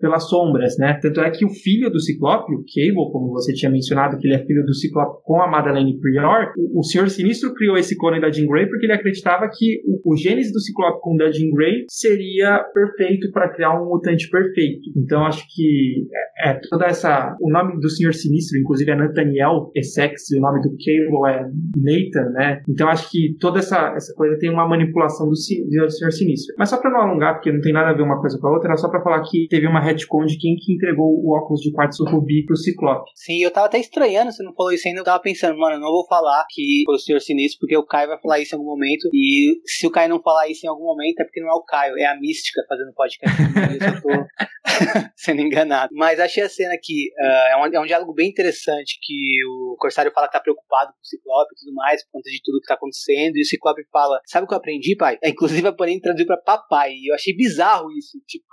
pelas sombras, né? Tanto é que o filho do Ciclope, o Cable, como você tinha mencionado, que ele é filho do Ciclope com a Madeleine Prior, o, o Senhor Sinistro criou esse clone da Jean Grey porque ele acreditava que o, o gênese do Ciclope com o da Jean Grey seria perfeito para criar um mutante perfeito. Então acho que é, é, toda essa. O nome do Senhor Sinistro, inclusive, é Nathaniel Essex, e o nome do Cable é Nathan, né? Então acho que toda essa, essa coisa tem uma manipulação do, do Senhor Sinistro. Mas só para não alongar, porque não tem nada a ver uma coisa com a outra, era só para falar que teve uma retcon de quem que entregou o óculos de quartzo rubi pro Ciclope. Sim, eu tava até estranhando, você não falou isso ainda, eu tava pensando, mano, eu não vou falar que foi o Senhor Sinistro, porque o Caio vai falar isso em algum momento, e se o Caio não falar isso em algum momento, é porque não é o Caio, é a Mística fazendo podcast. eu tô sendo enganado. Mas achei a cena aqui, uh, é, um, é um diálogo bem interessante, que o Corsário fala que tá preocupado com o Ciclope e tudo mais, por conta de tudo que tá acontecendo, e o Ciclope fala, sabe o que eu aprendi, pai? É, inclusive a Panini traduziu pra papai, e eu achei bizarro isso, tipo...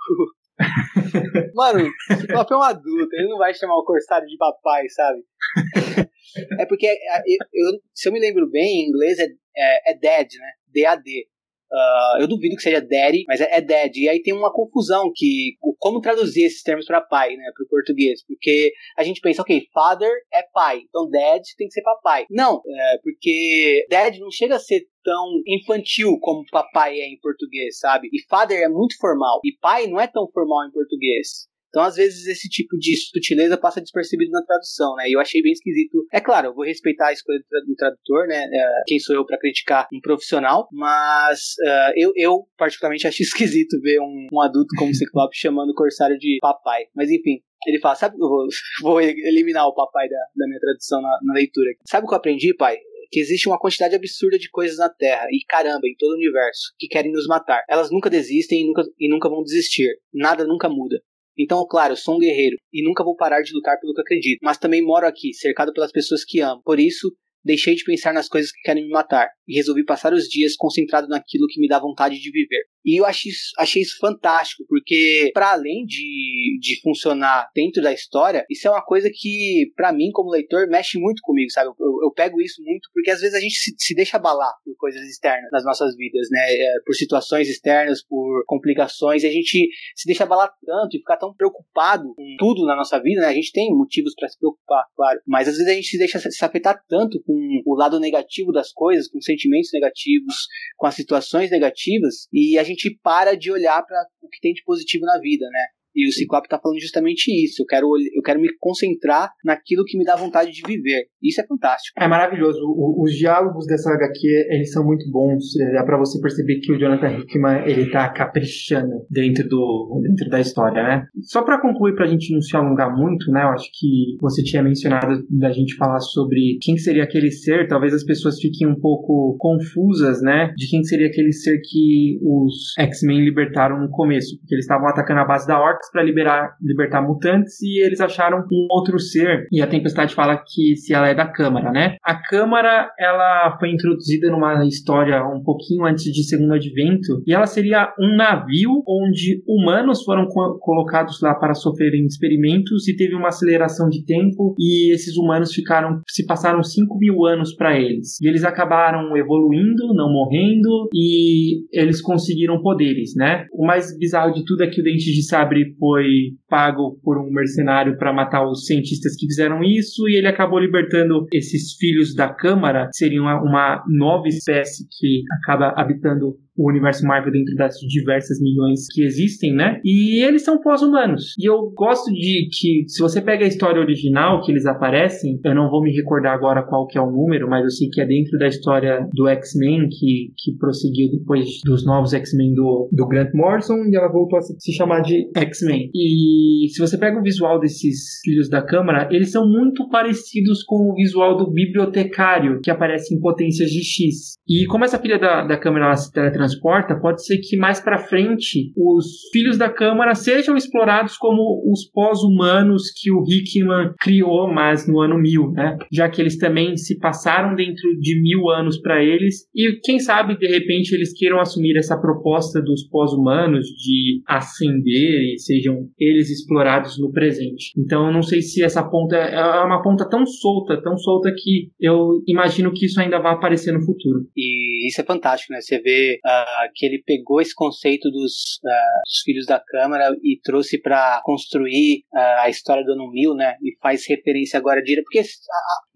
Mano, o Ciclope é um adulto, ele não vai chamar o Corsário de papai, sabe? é porque, eu, eu, se eu me lembro bem, em inglês é, é, é dad, né? D-A-D. Uh, eu duvido que seja daddy, mas é, é. E aí tem uma confusão que como traduzir esses termos para pai, né, para o português, porque a gente pensa, ok, father é pai, então dad tem que ser papai. Não, é, porque dad não chega a ser tão infantil como papai é em português, sabe? E father é muito formal e pai não é tão formal em português. Então, às vezes, esse tipo de sutileza passa despercebido na tradução, né? E eu achei bem esquisito. É claro, eu vou respeitar a escolha do tradutor, né? É, quem sou eu para criticar um profissional, mas uh, eu, eu, particularmente, acho esquisito ver um, um adulto como Ciclope chamando o Corsário de papai. Mas, enfim, ele fala, sabe, eu vou, vou eliminar o papai da, da minha tradução na, na leitura. Sabe o que eu aprendi, pai? que existe uma quantidade absurda de coisas na Terra e caramba, em todo o universo, que querem nos matar. Elas nunca desistem e nunca, e nunca vão desistir. Nada nunca muda. Então, claro, sou um guerreiro e nunca vou parar de lutar pelo que acredito, mas também moro aqui, cercado pelas pessoas que amo. Por isso, deixei de pensar nas coisas que querem me matar e resolvi passar os dias concentrado naquilo que me dá vontade de viver. E eu achei isso, achei isso fantástico, porque para além de, de funcionar dentro da história, isso é uma coisa que, para mim, como leitor, mexe muito comigo, sabe? Eu, eu, eu, pego isso muito porque às vezes a gente se, se deixa abalar por coisas externas nas nossas vidas, né? É, por situações externas, por complicações, e a gente se deixa abalar tanto e ficar tão preocupado com tudo na nossa vida, né? A gente tem motivos para se preocupar, claro, mas às vezes a gente se deixa se afetar tanto com o lado negativo das coisas, com sentimentos negativos, com as situações negativas, e a gente para de olhar para o que tem de positivo na vida, né? E o Ciclope está falando justamente isso. Eu quero, eu quero me concentrar naquilo que me dá vontade de viver. Isso é fantástico. É maravilhoso. O, os diálogos dessa HQ, eles são muito bons. É, dá para você perceber que o Jonathan Hickman, ele tá caprichando dentro, do, dentro da história, né? Só para concluir, pra gente não se alongar muito, né? Eu acho que você tinha mencionado da gente falar sobre quem seria aquele ser. Talvez as pessoas fiquem um pouco confusas, né? De quem seria aquele ser que os X-Men libertaram no começo. Porque eles estavam atacando a base da Para liberar libertar mutantes e eles acharam um outro ser. E a Tempestade fala que se ela é da Câmara, né? A Câmara ela foi introduzida numa história um pouquinho antes de Segundo Advento e ela seria um navio onde humanos foram co colocados lá para sofrerem experimentos e teve uma aceleração de tempo e esses humanos ficaram se passaram 5 mil anos para eles e eles acabaram evoluindo, não morrendo e eles conseguiram poderes, né? O mais bizarro de tudo é que o Dente de Sabre foi pago por um mercenário para matar os cientistas que fizeram isso e ele acabou libertando esses filhos da Câmara, seriam uma, nova espécie que acaba habitando o universo Marvel dentro das diversas milhões que existem, né? E eles são pós-humanos. E eu gosto de que, se você pega a história original que eles aparecem, eu não vou me recordar agora qual que é o número, mas eu sei que é dentro da história do X-Men, que, que prosseguiu depois dos novos X-Men do, do Grant Morrison, e ela voltou a se chamar de X-Men. E se você pega o visual desses filhos da Câmara, eles são muito parecidos com o visual do bibliotecário, que aparece em Potências de X. E como essa filha da, da Câmara ela se teletransporta transporta, pode ser que mais para frente os filhos da Câmara sejam explorados como os pós-humanos que o Hickman criou, mas no ano 1000, né? Já que eles também se passaram dentro de mil anos para eles e quem sabe de repente eles queiram assumir essa proposta dos pós-humanos de ascender e sejam eles explorados no presente. Então eu não sei se essa ponta é uma ponta tão solta, tão solta que eu imagino que isso ainda vai aparecer no futuro. E isso é fantástico, né? Você vê uh, que ele pegou esse conceito dos, uh, dos filhos da Câmara e trouxe para construir uh, a história do Ano Mil, né? E faz referência agora direta, porque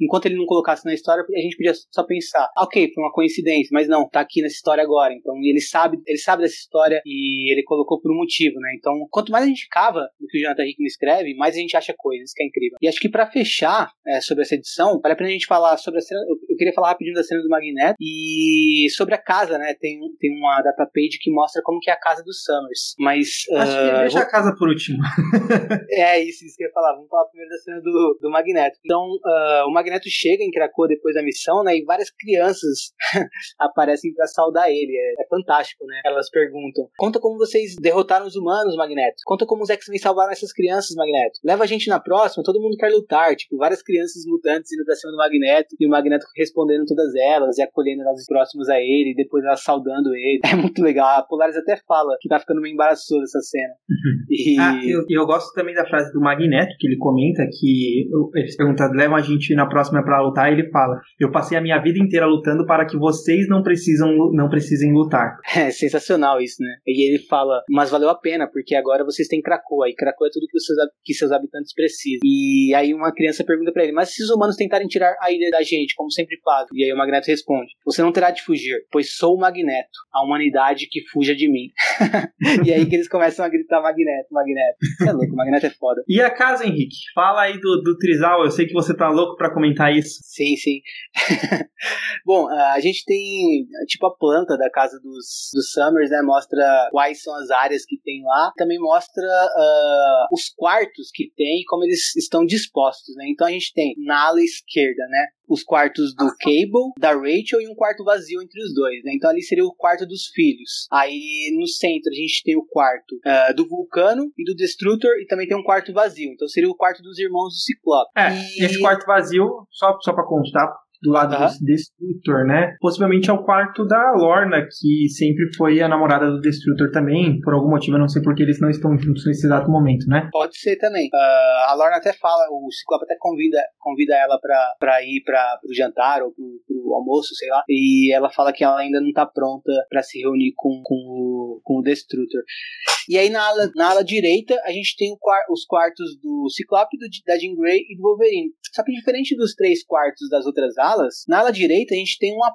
enquanto ele não colocasse na história, a gente podia só pensar, ok, foi uma coincidência, mas não, tá aqui nessa história agora. Então ele sabe, ele sabe dessa história e ele colocou por um motivo, né? Então, quanto mais a gente cava no que o Jonathan Hickman escreve, mais a gente acha coisas, que é incrível. E acho que para fechar é, sobre essa edição, vale a pena a gente falar sobre a cena. Eu, eu queria falar rapidinho da cena do Magneto e sobre a casa, né? Tem, tem uma data page que mostra como que é a casa dos Summers. Mas. Acho uh, que ah, deixa vou... a casa por último. é, isso, isso que eu ia falar. Vamos falar primeiro da cena do, do Magneto. Então, uh, o Magneto chega em Krakoa depois da missão, né? E várias crianças aparecem para saudar ele. É, é, fantástico, né? Elas perguntam: Conta como vocês derrotaram os humanos, Magneto. Conta como os X-Men salvaram essas crianças, Magneto. Leva a gente na próxima, todo mundo quer lutar. Tipo, várias crianças mutantes indo pra cima do Magneto e o Magneto respondendo todas elas e acolhendo elas próximas a ele, e depois elas saudando ele. É muito legal. A Polaris até fala que tá ficando meio embaraçoso essa cena. Uhum. E... Ah, eu, eu gosto também da frase do Magneto, que ele comenta que eles perguntam, levam a gente na próxima para lutar, e ele fala: Eu passei a minha vida inteira lutando para que vocês não precisam não precisem lutar. É sensacional isso, né? E ele fala, mas valeu a pena, porque agora vocês têm Krakoa, e Krakoa é tudo que, os seus, que seus habitantes precisam. E aí uma criança pergunta para ele, mas se os humanos tentarem tirar a ilha da gente, como sempre fazem? E aí o Magneto responde, você não terá de fugir, pois sou o Magneto, a humanidade que fuja de mim. e aí que eles começam a gritar Magneto, Magneto. Você é louco, Magneto é foda. E a casa, Henrique? Fala aí do, do Trizal, eu sei que você tá louco para comentar isso. Sim, sim. Bom, a gente tem tipo a planta da casa dos, dos Summers, né? Mostra quais são as áreas que tem lá. Também mostra uh, os quartos que tem e como eles estão dispostos, né? Então a gente tem na ala esquerda, né? Os quartos do Cable, da Rachel e um quarto vazio entre os dois, né? Então ali seria o quarto dos filhos. Aí no centro a gente tem o quarto uh, do Vulcano e do Destrutor e também tem um quarto vazio. Então seria o quarto dos irmãos do Ciclope. É, e... esse quarto vazio, só, só pra constar, do lado uhum. do Destrutor, né? Possivelmente é o quarto da Lorna, que sempre foi a namorada do Destrutor também, por algum motivo, eu não sei porque eles não estão juntos nesse exato momento, né? Pode ser também. Uh, a Lorna até fala, o Ciclope até convida, convida ela pra, pra ir pra, pro jantar ou pro, pro almoço, sei lá, e ela fala que ela ainda não tá pronta para se reunir com, com, o, com o Destrutor. E aí na ala, na ala direita a gente tem os quartos do Ciclope, do, da Jean Grey e do Wolverine. Só que diferente dos três quartos das outras alas, na ala direita a gente tem uma,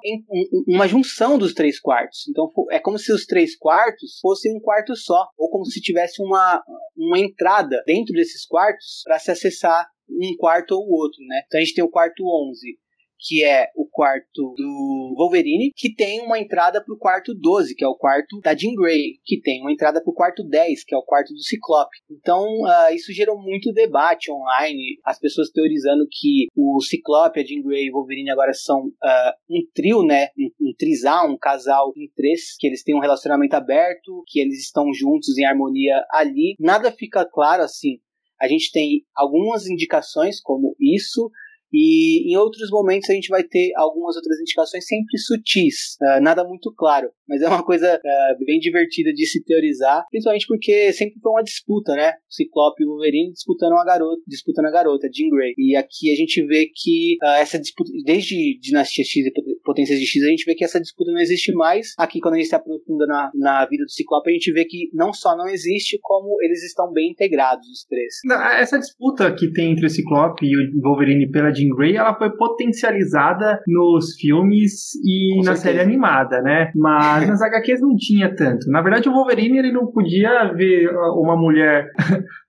uma junção dos três quartos. Então é como se os três quartos fossem um quarto só, ou como se tivesse uma, uma entrada dentro desses quartos para se acessar um quarto ou outro, né? Então a gente tem o quarto 11, que é o quarto do Wolverine, que tem uma entrada para o quarto 12, que é o quarto da Jean Grey, que tem uma entrada para o quarto 10, que é o quarto do Ciclope. Então, uh, isso gerou muito debate online, as pessoas teorizando que o Ciclope, a Jean Grey e o Wolverine agora são uh, um trio, né? Um, um trisal, um casal em três, que eles têm um relacionamento aberto, que eles estão juntos em harmonia ali. Nada fica claro assim. A gente tem algumas indicações como isso, E em outros momentos a gente vai ter algumas outras indicações sempre sutis, uh, nada muito claro, mas é uma coisa uh, bem divertida de se teorizar, principalmente porque sempre foi uma disputa, né? O Ciclope e o Wolverine disputando uma garota, disputando a garota, Jean Grey. E aqui a gente vê que uh, essa disputa, desde Dinastia X e Potências de X, a gente vê que essa disputa não existe mais. Aqui, quando a gente se aprofunda na, na vida do Ciclope, a gente vê que não só não existe, como eles estão bem integrados, os três. Essa disputa que tem entre o Ciclope e o Wolverine pela Jean Grey, ela foi potencializada nos filmes e Com na certeza. série animada, né? Mas nas HQs não tinha tanto. Na verdade, o Wolverine ele não podia ver uma mulher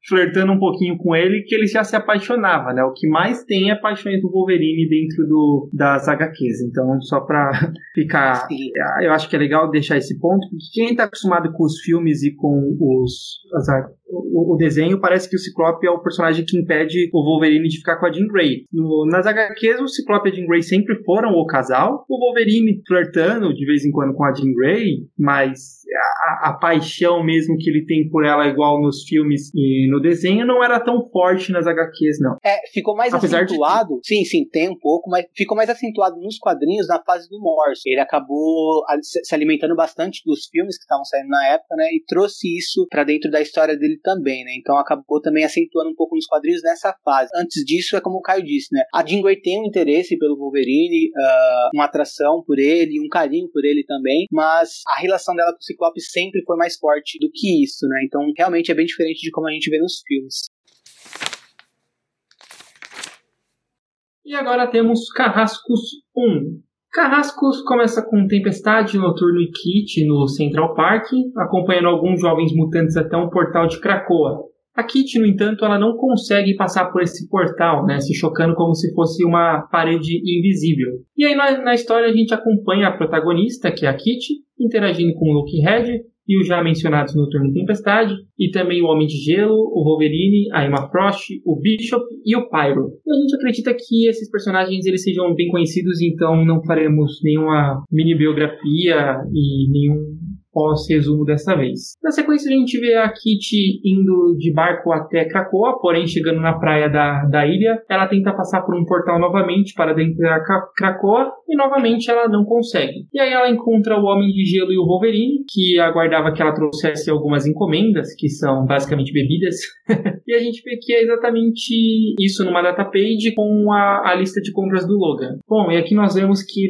flertando um pouquinho com ele que ele já se apaixonava, né? O que mais tem é paixões do Wolverine dentro do, das HQs. Então, só pra ficar. Sim. Eu acho que é legal deixar esse ponto, porque quem tá acostumado com os filmes e com os. As, o, o, desenho, parece que o Ciclope é o personagem que impede o Wolverine de ficar com a Jean Grey. No, nas HQs, o Ciclope e a Jean Grey sempre foram o casal. O Wolverine flertando de vez em quando com a Jean Grey, mas a, a paixão mesmo que ele tem por ela, igual nos filmes e no desenho, não era tão forte nas HQs, não. É, ficou mais Apesar acentuado. De... Sim, sim, tem um pouco, mas ficou mais acentuado nos quadrinhos na fase do Morse. Ele acabou se alimentando bastante dos filmes que estavam saindo na época, né? E trouxe isso para dentro da história dele também, né? Então acabou também acentuando um pouco nos quadrinhos nessa fase. Antes disso, é como o Caio disse, né? A Jean Grey tem um interesse pelo Wolverine, uh, uma atração por ele, um carinho por ele também, mas a relação dela com o Ciclope sempre foi mais forte do que isso, né? Então realmente é bem diferente de como a gente vê nos filmes. E agora temos Carrascos 1. Carrascos começa com Tempestade, Noturno e Kit no Central Park, acompanhando alguns jovens mutantes até um portal de Krakoa. A Kit, no entanto, ela não consegue passar por esse portal, né, se chocando como se fosse uma parede invisível. E aí na, na história a gente acompanha a protagonista, que é a Kit, interagindo com o Luke Red, e os já mencionados Noturno e Tempestade, e também o Homem de Gelo, o Wolverine, a Emma Frost, o Bishop e o Pyro. E a gente acredita que esses personagens eles sejam bem conhecidos, então não faremos nenhuma mini biografia e nenhum pós-resumo dessa vez. Na sequência, a gente vê a Kitty indo de barco até Krakoa, porém, chegando na praia da, da ilha, ela tenta passar por um portal novamente para dentro da Krakoa e novamente ela não consegue. E aí ela encontra o Homem de Gelo e o Wolverine, que aguardava que ela trouxesse algumas encomendas, que são basicamente bebidas. e a gente vê que é exatamente isso numa data page com a, a lista de compras do Logan. Bom, e aqui nós vemos que,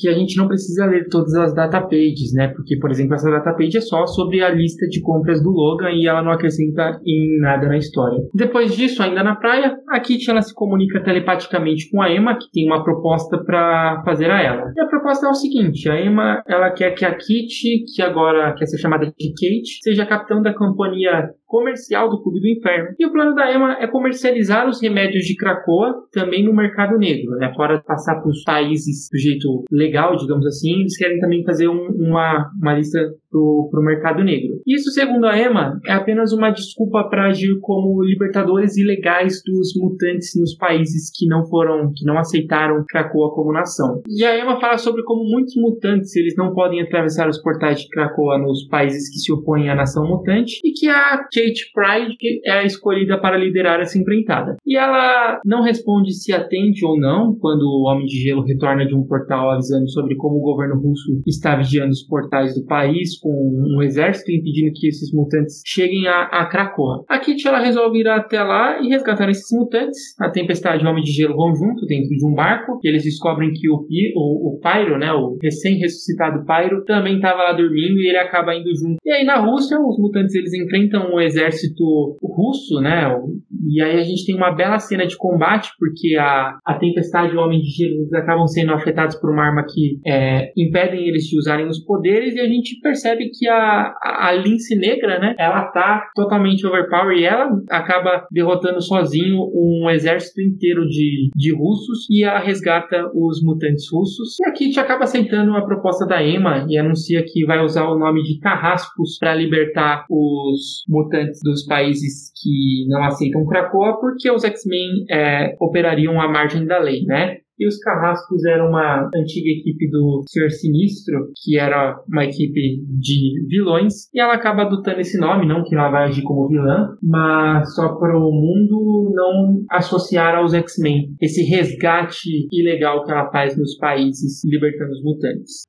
que a gente não precisa ler todas as data pages, né? Porque, por exemplo, essa data page é só sobre a lista de compras do Logan e ela não acrescenta em nada na história. Depois disso, ainda na praia, a Kitty ela se comunica telepaticamente com a Emma, que tem uma proposta para fazer a ela. E a proposta é o seguinte: a Emma ela quer que a Kitty, que agora quer ser chamada de Kate, seja capitã da companhia comercial do Clube do Inferno. E o plano da Emma é comercializar os remédios de Krakoa também no mercado negro, né? Fora passar para os países do jeito legal, digamos assim, eles querem também fazer um, uma, uma lista para o mercado negro. Isso, segundo a Emma, é apenas uma desculpa para agir como libertadores ilegais dos mutantes nos países que não foram, que não aceitaram Krakoa como nação. E a Emma fala sobre como muitos mutantes eles não podem atravessar os portais de Krakoa nos países que se opõem à nação mutante e que a Kate Pride é a escolhida para liderar essa empreitada. E ela não responde se atende ou não quando o Homem de Gelo retorna de um portal avisando sobre como o governo russo está vigiando os portais do país com um exército impedindo que esses mutantes cheguem a, a Krakoa. A Kit ela resolve ir até lá e resgatar esses mutantes. A Tempestade e o Homem de Gelo vão junto dentro de um barco e eles descobrem que o, o, o Pyro, né, o recém-ressuscitado Pyro, também estava lá dormindo e ele acaba indo junto. E aí na Rússia, os mutantes eles enfrentam o exército russo, né, e aí a gente tem uma bela cena de combate porque a, a Tempestade e o Homem de Gelo eles acabam sendo afetados por uma arma que é, impedem eles de usarem os poderes e a gente percebe que a, a Lince Negra, né, ela tá totalmente overpower e ela acaba derrotando sozinho um exército inteiro de, de russos e ela resgata os mutantes russos. E a Kit acaba aceitando a proposta da Emma e anuncia que vai usar o nome de Carrascos para libertar os mutantes dos países que não aceitam Krakoa, porque os X-Men é, operariam à margem da lei, né? e os Carrascos eram uma antiga equipe do Senhor Sinistro, que era uma equipe de vilões, e ela acaba adotando esse nome, não que ela vai agir como vilã, mas só para o mundo não associar aos X-Men esse resgate ilegal que ela faz nos países libertando os mutantes.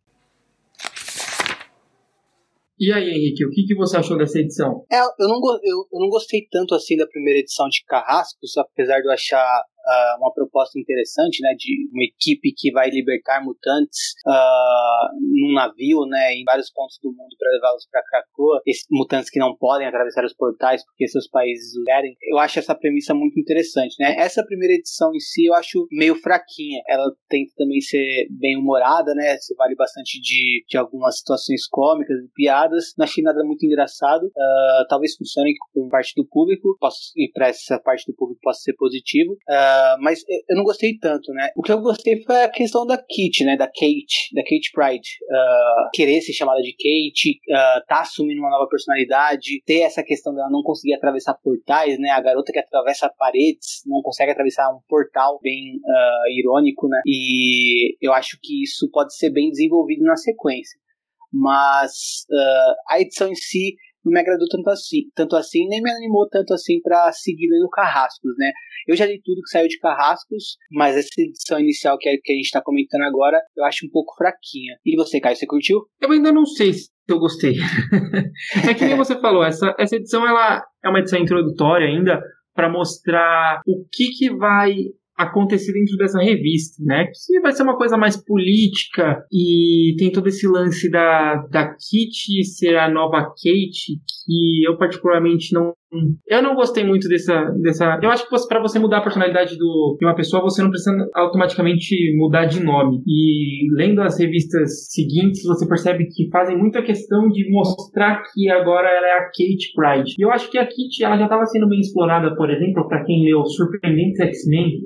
E aí, Henrique, o que, que você achou dessa edição? É, eu não, eu, eu não gostei tanto assim da primeira edição de Carrascos, apesar de eu achar uh, uma proposta interessante, né, de uma equipe que vai libertar mutantes uh, num navio, né, em vários pontos do mundo para levá-los para Krakoa, mutantes que não podem atravessar os portais porque seus países o querem. Eu acho essa premissa muito interessante, né? Essa primeira edição em si eu acho meio fraquinha. Ela tenta também ser bem humorada, né? Se vale bastante de, de algumas situações cômicas e piadas. Não achei nada muito engraçado. Uh, talvez funcione com parte do público, possa, e para essa parte do público possa ser positivo. Uh, ah, mas eu não gostei tanto, né? O que eu gostei foi a questão da Kit, né? Da Kate, da Kate Pride. Uh, querer ser chamada de Kate, uh, tá assumindo uma nova personalidade, ter essa questão dela não conseguir atravessar portais, né? A garota que atravessa paredes não consegue atravessar um portal, bem irônico, né? E eu acho que isso pode ser bem desenvolvido na sequência. Mas a edição em si não me agradou tanto assim, tanto assim, nem me animou tanto assim para seguir lendo Carrascos, né? Eu já li tudo que saiu de Carrascos, mas essa edição inicial que, é, que a gente está comentando agora, eu acho um pouco fraquinha. E você, Caio, você curtiu? Eu ainda não sei se eu gostei. é que nem você falou, essa, essa edição ela é uma edição introdutória ainda para mostrar o que, que vai acontecer dentro dessa revista, né? Que vai ser uma coisa mais política e tem todo esse lance da, da Kitty ser a nova Kate, que eu particularmente não eu não gostei muito dessa. dessa eu acho que para você mudar a personalidade do, de uma pessoa, você não precisa automaticamente mudar de nome. E lendo as revistas seguintes, você percebe que fazem muita questão de mostrar que agora ela é a Kate Pride. E eu acho que a Kate ela já estava sendo bem explorada, por exemplo, para quem leu Surpreendentes X-Men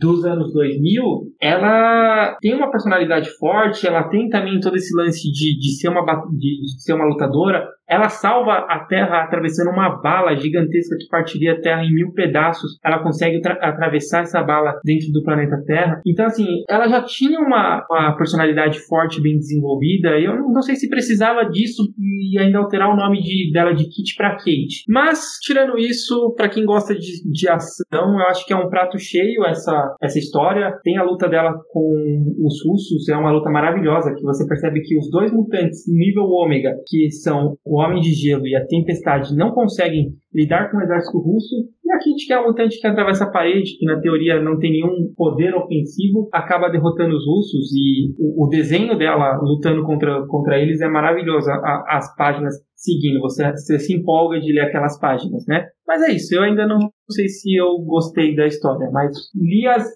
dos anos 2000. Ela tem uma personalidade forte, ela tem também todo esse lance de, de, ser, uma, de, de ser uma lutadora ela salva a Terra atravessando uma bala gigantesca que partiria a Terra em mil pedaços. Ela consegue atravessar essa bala dentro do planeta Terra. Então, assim, ela já tinha uma, uma personalidade forte, bem desenvolvida. Eu não, sei se precisava disso e ainda alterar o nome de, dela de Kit para Kate. Mas, tirando isso, para quem gosta de, de ação, eu acho que é um prato cheio essa, essa história. Tem a luta dela com os russos, é uma luta maravilhosa, que você percebe que os dois mutantes nível ômega, que são o Homem de Gelo e a Tempestade não conseguem lidar com o exército russo, e a Kit, que é um mutante que atravessa a parede, que na teoria não tem nenhum poder ofensivo, acaba derrotando os russos, e o, o desenho dela lutando contra, contra eles é maravilhoso. A, as páginas seguindo, você, você se empolga de ler aquelas páginas, né? Mas é isso, eu ainda não sei se eu gostei da história, mas li as,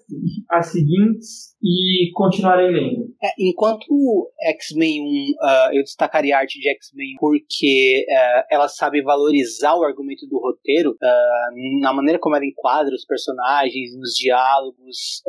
as seguintes e continuarei lendo. É, enquanto X-Men 1, uh, eu destacaria a arte de X-Men porque uh, ela sabe valorizar o argumento do roteiro, uh, na maneira como ela enquadra os personagens, nos diálogos,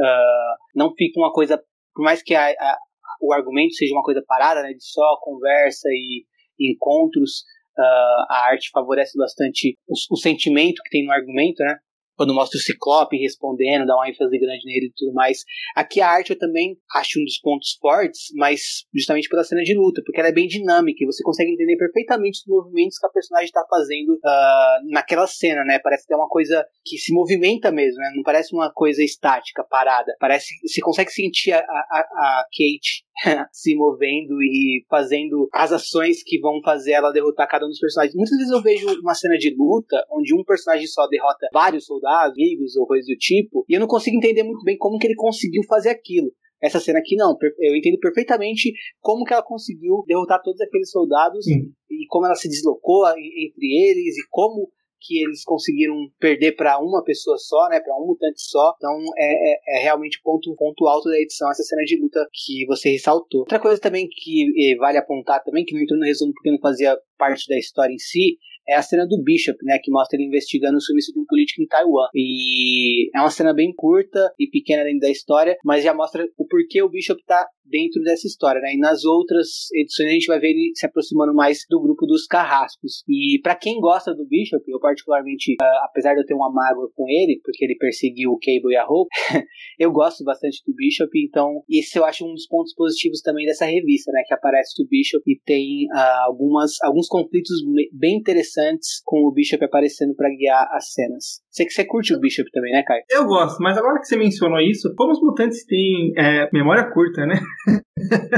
não fica uma coisa, por mais que a, a, o argumento seja uma coisa parada, né, de só conversa e encontros, uh, a arte favorece bastante o, o, sentimento que tem no argumento, né? quando mostra o Ciclope respondendo, dá uma ênfase grande nele e tudo mais. Aqui a arte eu também acho um dos pontos fortes, mas justamente pela cena de luta, porque ela é bem dinâmica e você consegue entender perfeitamente os movimentos que a personagem está fazendo uh, naquela cena, né? Parece ter uma coisa que se movimenta mesmo, né? Não parece uma coisa estática, parada. Parece, você consegue sentir a, a, a Kate se movendo e fazendo as ações que vão fazer ela derrotar cada um dos personagens. Muitas vezes eu vejo uma cena de luta onde um personagem só derrota vários soldados amigos ou coisa do tipo, e eu não consigo entender muito bem como que ele conseguiu fazer aquilo. Essa cena aqui não, eu entendo perfeitamente como que ela conseguiu derrotar todos aqueles soldados Sim. e como ela se deslocou entre eles e como que eles conseguiram perder para uma pessoa só, né, para um mutante só. Então é, é, é realmente ponto ponto alto da edição essa cena de luta que você ressaltou. Outra coisa também que eh, vale apontar também que não entrou no resumo porque não fazia parte da história em si é a cena do Bishop, né, que mostra ele investigando o sumiço de um político em Taiwan. E é uma cena bem curta e pequena dentro da história, mas já mostra o porquê o Bishop tá dentro dessa história, né? E nas outras edições a gente vai ver ele se aproximando mais do grupo dos carrascos. E para quem gosta do Bishop, eu particularmente, uh, apesar de eu ter uma mágoa com ele, porque ele perseguiu o Cable e a Hope, eu gosto bastante do Bishop, então esse eu acho um dos pontos positivos também dessa revista, né? Que aparece o Bishop e tem uh, algumas, alguns conflitos bem interessantes com o Bishop aparecendo para guiar as cenas. Sei que você curte o Bishop também, né, Caio? Eu gosto, mas agora que você mencionou isso, como os mutantes têm é, memória curta, né?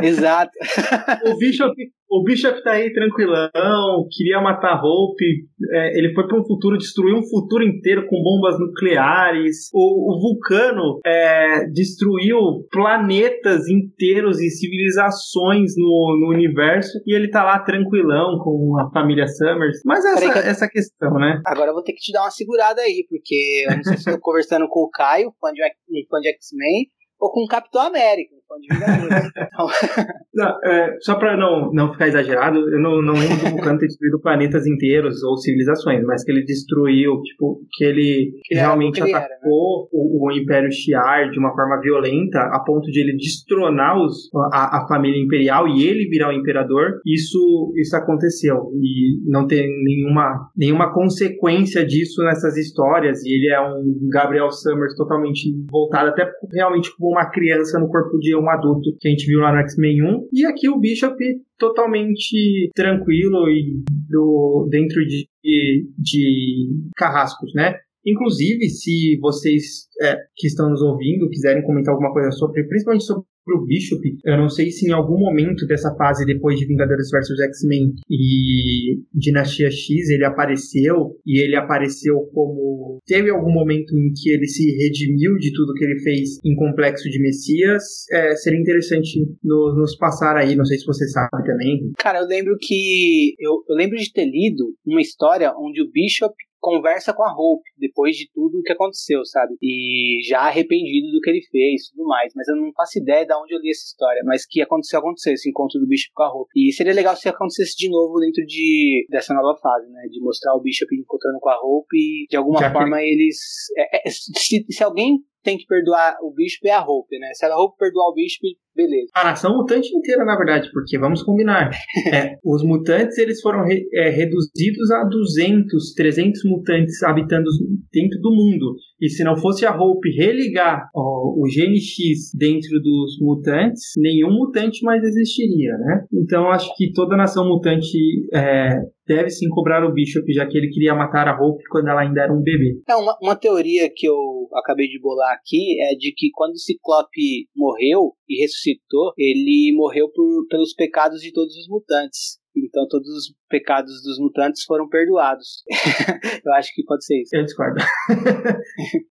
Exato. o Bishop o Bishop tá aí tranquilão, queria matar Hope, é, ele foi para um futuro, destruiu um futuro inteiro com bombas nucleares. O, o Vulcano é, destruiu planetas inteiros e civilizações no, no universo e ele tá lá tranquilão com a família Summers. Mas essa, que... essa questão, né? Agora eu vou ter que te dar uma segurada aí, porque eu não sei se estou conversando com o Caio, fã de, fã de X-Men, ou com o Capitão América fã de Vingadores. então... não, é, só pra não, não ficar exagerado, eu não, não lembro do Vulcano ter destruído planetas inteiros ou civilizações, mas que ele destruiu, tipo, que ele, que realmente atacou era, né? o, o, Império Shi'ar de uma forma violenta, a ponto de ele destronar os, a, a família imperial e ele virar o imperador. Isso, isso aconteceu. E não tem nenhuma, nenhuma consequência disso nessas histórias. E ele é um Gabriel Summers totalmente voltado, até realmente como uma criança no corpo de um adulto que a gente viu lá no X-Men 1. E aqui o Bishop totalmente tranquilo e do, dentro de, de carrascos, né? Inclusive, se vocês é, que estão nos ouvindo quiserem comentar alguma coisa sobre, principalmente sobre pro Bishop. Eu não sei se em algum momento dessa fase, depois de Vingadores vs X-Men e Dinastia X, ele apareceu e ele apareceu como. Teve algum momento em que ele se redimiu de tudo que ele fez em Complexo de Messias. É, seria interessante no, nos passar aí, não sei se você sabe também. Cara, eu lembro que. Eu, eu lembro de ter lido uma história onde o Bishop conversa com a Hope depois de tudo o que aconteceu, sabe? E já arrependido do que ele fez e tudo mais. Mas eu não faço ideia de onde eu li essa história. Mas que aconteceu, aconteceu esse encontro do Bishop com a Hope. E seria legal se acontecesse de novo dentro de dessa nova fase, né? De mostrar o Bishop encontrando com a Hope e de alguma já forma que... eles. É, é, se, se alguém tem que perdoar o Bishop é a Hope, né? Se a Hope perdoar o Bishop, beleza. A nação mutante inteira, na verdade, porque vamos combinar. é, os mutantes eles foram re, é, reduzidos a 200, 300 mutantes habitando dentro do mundo. E se não fosse a Hope religar ó, o GNX dentro dos mutantes, nenhum mutante mais existiria, né? Então acho que toda nação mutante é, deve sim cobrar o Bishop, já que ele queria matar a Hope quando ela ainda era um bebê. É, uma, uma teoria que eu acabei de bolar aqui é de que quando o Ciclope morreu e ressuscitou, ele morreu por, pelos pecados de todos os mutantes. Então todos os pecados dos mutantes foram perdoados. eu acho que pode ser isso. Eu discordo.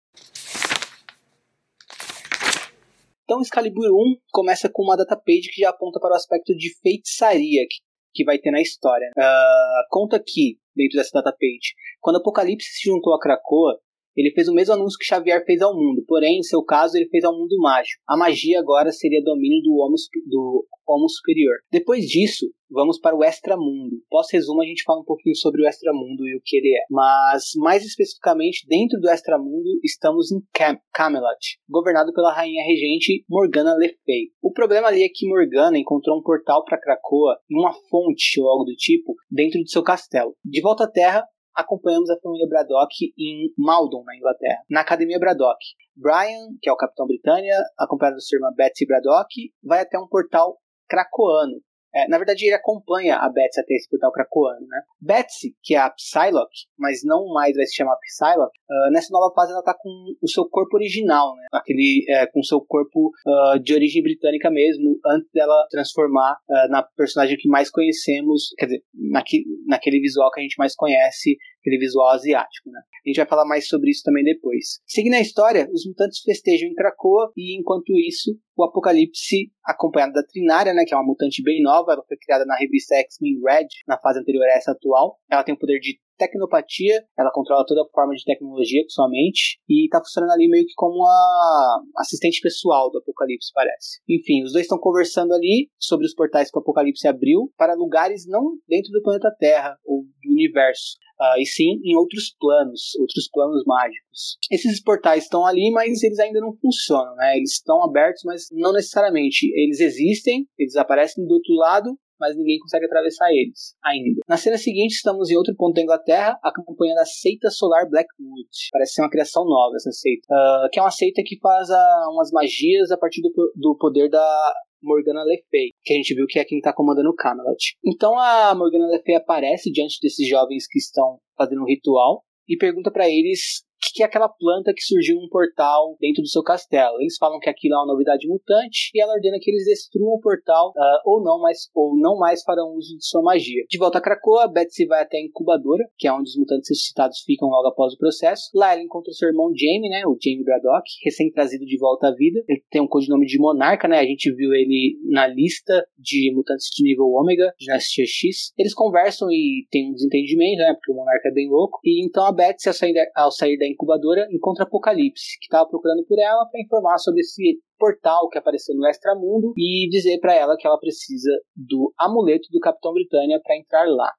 Então, Excalibur 1 começa com uma data page que já aponta para o aspecto de feitiçaria que, que vai ter na história. Uh, conta aqui, dentro dessa data page, quando Apocalipse se juntou a Krakoa, ele fez o mesmo anúncio que Xavier fez ao mundo, porém, em seu caso, ele fez ao mundo mágico. A magia agora seria domínio do homo, do homo superior. Depois disso, vamos para o extramundo. Pós-resumo, a gente fala um pouquinho sobre o extramundo e o que ele é. Mas, mais especificamente, dentro do extramundo, estamos em Cam Camelot, governado pela rainha regente Morgana Le Fay. O problema ali é que Morgana encontrou um portal para Krakoa em uma fonte ou algo do tipo dentro de seu castelo. De volta à Terra, acompanhamos a família Braddock em Maldon, na Inglaterra, na Academia Braddock. Brian, que é o Capitão Britânia, acompanhado de sua irmã Betsy Braddock, vai até um portal cracoano. É, na verdade, ele acompanha a Betsy até esse portal cracoano, né? Betsy, que é a Psylocke, mas não mais vai se chamar Psylocke, uh, nessa nova fase ela tá com o seu corpo original, né? Aquele, é, com o seu corpo uh, de origem britânica mesmo, antes dela transformar uh, na personagem que mais conhecemos, quer dizer, naque, naquele visual que a gente mais conhece aquele visual asiático, né? A gente vai falar mais sobre isso também depois. Seguindo a história, os mutantes festejam em Krakoa e, enquanto isso, o Apocalipse, acompanhado da Trinária, né, que é uma mutante bem nova, ela foi criada na revista X-Men Red, na fase anterior a essa atual. Ela tem o poder de tecnopatia, ela controla toda forma de tecnologia com sua mente e tá funcionando ali meio que como uma assistente pessoal do Apocalipse, parece. Enfim, os dois estão conversando ali sobre os portais que o Apocalipse abriu para lugares não dentro do planeta Terra ou do universo. Uh, e sim em outros planos, outros planos mágicos. Esses portais estão ali, mas eles ainda não funcionam, né? Eles estão abertos, mas não necessariamente. Eles existem, eles aparecem do outro lado, mas ninguém consegue atravessar eles ainda. Na cena seguinte, estamos em outro ponto da Inglaterra, a seita solar Blackwood. Parece ser uma criação nova essa seita, uh, que é uma seita que faz uh, umas magias a partir do, do poder da Morgana Le Fay, que a gente viu que é quem está comandando o Camelot. Então a Morgana Le Fay aparece diante desses jovens que estão fazendo um ritual e pergunta para eles que é aquela planta que surgiu um portal dentro do seu castelo. Eles falam que aquilo é uma novidade mutante e ela ordena que eles destruam o portal uh, ou não mais ou não mais farão uso de sua magia. De volta a Krakoa, Betsy vai até a incubadora, que é onde os mutantes ressuscitados ficam logo após o processo. Lá ela encontra seu irmão Jamie, né, o Jamie Braddock, recém-trazido de volta à vida. Ele tem um codinome de Monarca, né? A gente viu ele na lista de mutantes de nível ômega, de X. Eles conversam e tem um desentendimento, né? Porque o Monarca é bem louco. E então a Betsy, ao sair da, ao sair da incubadora, encontra Apocalipse, que estava procurando por ela para informar sobre esse portal que apareceu no Extramundo e dizer para ela que ela precisa do amuleto do Capitão Britânia para entrar lá.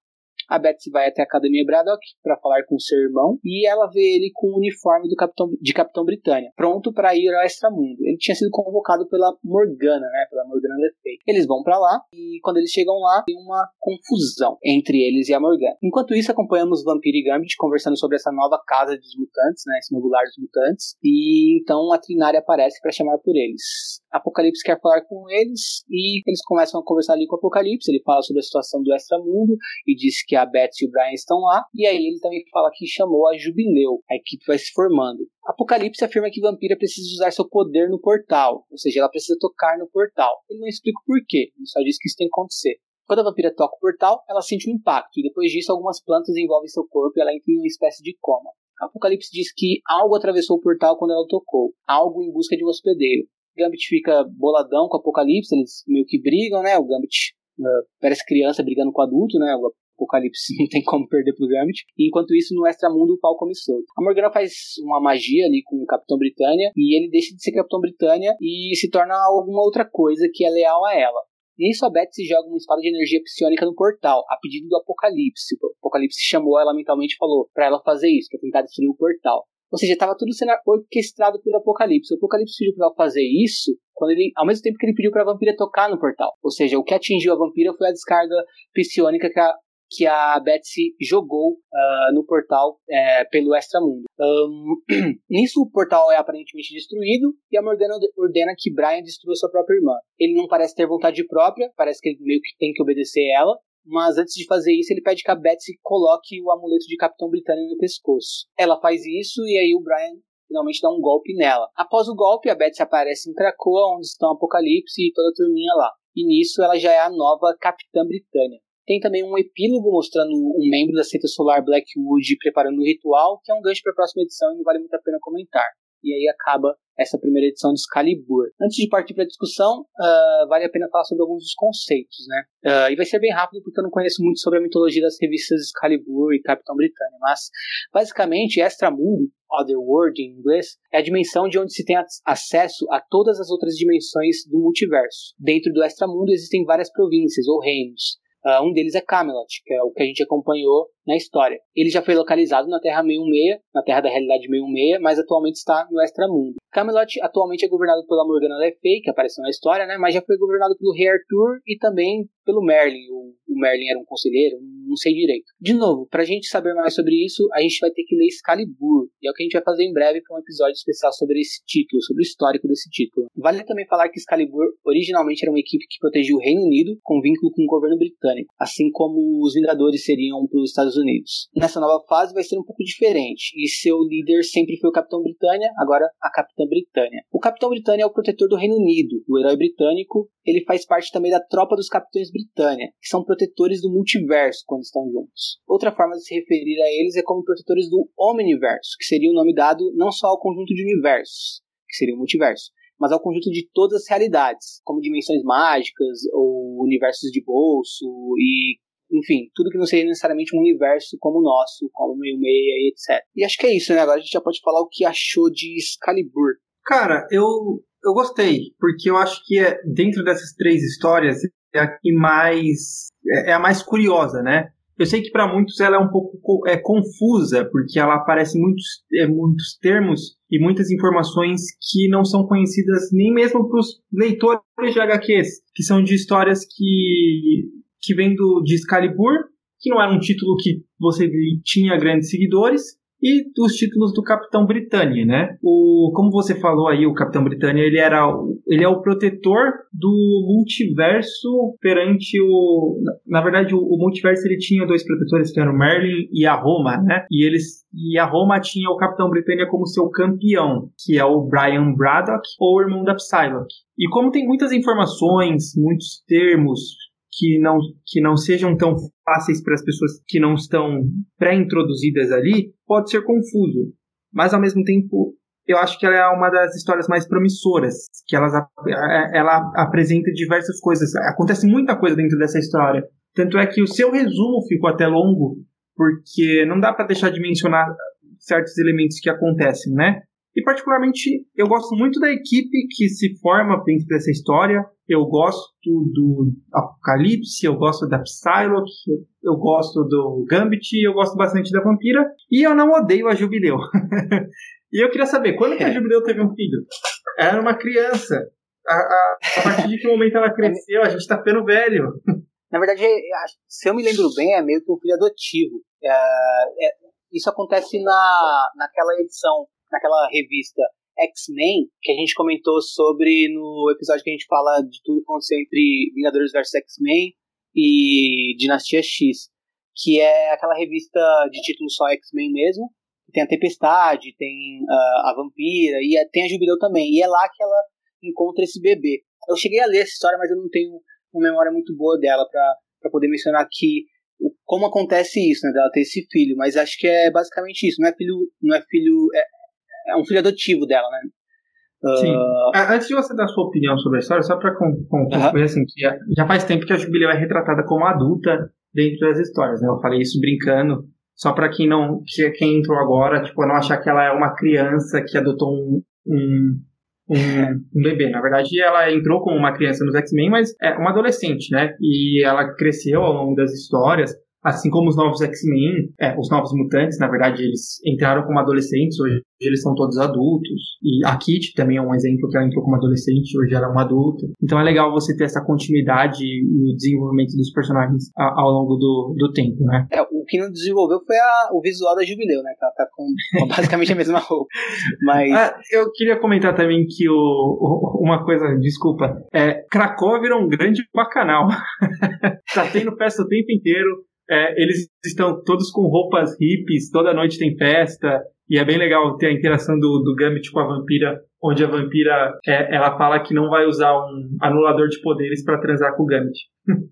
A Betsy vai até a Academia Braddock para falar com seu irmão e ela vê ele com o uniforme do Capitão, de Capitão Britânia, pronto para ir ao Extramundo. Ele tinha sido convocado pela Morgana, né, pela Morgana Le Fay. Eles vão para lá e quando eles chegam lá tem uma confusão entre eles e a Morgana. Enquanto isso acompanhamos Vampiro e Gambit conversando sobre essa nova casa dos mutantes, né, esse novo dos mutantes. E então a Trinária aparece para chamar por eles. Apocalipse quer falar com eles e eles começam a conversar ali com o Apocalipse. Ele fala sobre a situação do Extramundo e diz que a Beth e o Brian estão lá. E aí ele também fala que chamou a Jubileu. A equipe vai se formando. Apocalipse afirma que Vampira precisa usar seu poder no portal, ou seja, ela precisa tocar no portal. Ele não explica o porquê, ele só diz que isso tem que acontecer. Quando a vampira toca o portal, ela sente um impacto, e depois disso, algumas plantas envolvem seu corpo e ela entra em uma espécie de coma. Apocalipse diz que algo atravessou o portal quando ela tocou, algo em busca de um hospedeiro. Gambit fica boladão com Apocalipse, eles meio que brigam, né? O Gambit uh, parece criança brigando com adulto, né? O Apocalipse não tem como perder pro Gambit. E enquanto isso, no Extramundo, o pau come solto. A Morgana faz uma magia ali com o Capitão Britânia e ele deixa de ser Capitão Britânia e se torna alguma outra coisa que é leal a ela. Nisso, a Betsy joga uma espada de energia psionica no portal, a pedido do Apocalipse. O Apocalipse chamou ela mentalmente e falou para ela fazer isso, para tentar destruir o portal. Ou seja, estava tudo sendo orquestrado pelo Apocalipse. O Apocalipse pediu para ela fazer isso quando ele, ao mesmo tempo que ele pediu para a vampira tocar no portal. Ou seja, o que atingiu a vampira foi a descarga psionica que a, que a Betsy jogou uh, no portal é, pelo Extramundo. Um, nisso, o portal é aparentemente destruído e a Morgana ordena que Brian destrua sua própria irmã. Ele não parece ter vontade própria, parece que ele meio que tem que obedecer ela, mas antes de fazer isso, ele pede que a Betsy coloque o amuleto de Capitão Britânico no pescoço. Ela faz isso e aí o Brian finalmente dá um golpe nela. Após o golpe, a Betsy aparece em Krakoa, onde estão Apocalipse e toda a turminha lá. E nisso ela já é a nova Capitã Britânia. Tem também um epílogo mostrando um membro da seita solar Blackwood preparando o ritual, que é um gancho para a próxima edição e não vale muito a pena comentar. E aí acaba essa primeira edição de Excalibur. Antes de partir para a discussão, uh, vale a pena falar sobre alguns dos conceitos, né? Uh, e vai ser bem rápido porque eu não conheço muito sobre a mitologia das revistas Excalibur e Capitão Britânia, mas basicamente Extramundo, Otherworld em inglês, é a dimensão de onde se tem acesso a todas as outras dimensões do multiverso. Dentro do Extramundo existem várias províncias ou reinos. Uh, um deles é Camelot, que é o que a gente acompanhou na história. Ele já foi localizado na Terra 66, na Terra da Realidade 66, mas atualmente está no Extramundo. Camelot atualmente é governado pela Morgana Le Fay, que apareceu na história, né, mas já foi governado pelo Rei Arthur e também pelo Merlin. O, o Merlin era um conselheiro, não sei direito. De novo, para a gente saber mais sobre isso, a gente vai ter que ler Excalibur, e é o que a gente vai fazer em breve para um episódio especial sobre esse título, sobre o histórico desse título. Vale também falar que Excalibur originalmente era uma equipe que protegia o Reino Unido com vínculo com o governo britânico, assim como os Vingadores seriam para os Estados Unidos. Nessa nova fase vai ser um pouco diferente, e seu líder sempre foi o Capitão Britânia, agora a Capitã Britânia. O Capitão Britânia é o protetor do Reino Unido, o herói britânico. Ele faz parte também da tropa dos Capitães Britânia, que são protetores do multiverso quando estão juntos. Outra forma de se referir a eles é como protetores do Omniverso, que seria o nome dado não só ao conjunto de universos, que seria o multiverso, mas ao conjunto de todas as realidades, como dimensões mágicas ou universos de bolso e enfim, tudo que não seja necessariamente um universo como o nosso, como meio meia, etc. E acho que é isso, né? Agora a gente já pode falar o que achou de Excalibur. Cara, eu, eu gostei, porque eu acho que é, dentro dessas três histórias é a que mais. É, é a mais curiosa, né? Eu sei que para muitos ela é um pouco é, confusa, porque ela aparece muitos, é, muitos termos e muitas informações que não são conhecidas nem mesmo para os leitores de HQs, que são de histórias que, que vêm do, de Excalibur, que não era um título que você tinha grandes seguidores, e dos títulos do Capitão Britânia, né? O, como você falou aí, o Capitão Britânia, ele era ele é o protetor do multiverso perante o na verdade o, o multiverso ele tinha dois protetores que eram Merlin e a Roma, né? E eles e a Roma tinha o Capitão Britânia como seu campeão, que é o Brian Braddock ou o irmão da Psylocke. E como tem muitas informações, muitos termos, que não, que não sejam tão fáceis para as pessoas que não estão pré-introduzidas ali, pode ser confuso. Mas, ao mesmo tempo, eu acho que ela é uma das histórias mais promissoras, que ela, ela apresenta diversas coisas. Acontece muita coisa dentro dessa história. Tanto é que o seu resumo ficou até longo, porque não dá para deixar de mencionar certos elementos que acontecem, né? E particularmente eu gosto muito da equipe que se forma dentro dessa história. Eu gosto do Apocalipse, eu gosto da Psylocke, eu, eu gosto do Gambit, eu gosto bastante da Vampira e eu não odeio a Jubileu. e eu queria saber, quando que a é. Jubileu teve um filho? Era uma criança. A, a, a partir de que momento ela cresceu, a gente tá ficando velho. Na verdade, se eu me lembro bem, é meio que um filho adotivo. É, é, isso acontece na, naquela edição naquela revista X-Men, que a gente comentou sobre no episódio que a gente fala de tudo que aconteceu entre Vingadores vs X-Men e Dinastia X, que é aquela revista de título só X-Men mesmo, tem a Tempestade, tem uh, a Vampira e tem a Jubileu também, e é lá que ela encontra esse bebê. Eu cheguei a ler essa história, mas eu não tenho uma memória muito boa dela para poder mencionar aqui como acontece isso, né, dela ter esse filho, mas acho que é basicamente isso, não é filho, não é filho, é, é um filho adotivo dela, né? Sim. Uh... Antes de você dar sua opinião sobre a história, só para concluir, uhum. assim, que já, já, faz tempo que a Jubileu é retratada como adulta dentro das histórias, né? Eu falei isso brincando, só para quem não, que, quem entrou agora, tipo, não achar que ela é uma criança que adotou um, um, um, um bebê. Na verdade, ela entrou como uma criança nos X-Men, mas é uma adolescente, né? E ela cresceu ao longo das histórias assim como os novos X-Men, é, os novos mutantes, na verdade, eles entraram como adolescentes, hoje eles são todos adultos. E a Kit também é um exemplo que ela entrou como adolescente, hoje ela é uma adulta. Então é legal você ter essa continuidade e o desenvolvimento dos personagens ao, longo do, do tempo, né? É, o que não desenvolveu foi a, o visual da Jubileu, né? Que ela tá com, com basicamente a mesma roupa. Mas... Ah, eu queria comentar também que o, o uma coisa, desculpa, é, Cracóvia virou um grande bacanal. tá tendo festa o tempo inteiro é, eles estão todos com roupas hippies, toda noite tem festa, e é bem legal ter a interação do, do Gambit com a vampira, onde a vampira é, ela fala que não vai usar um anulador de poderes para transar com o Gambit.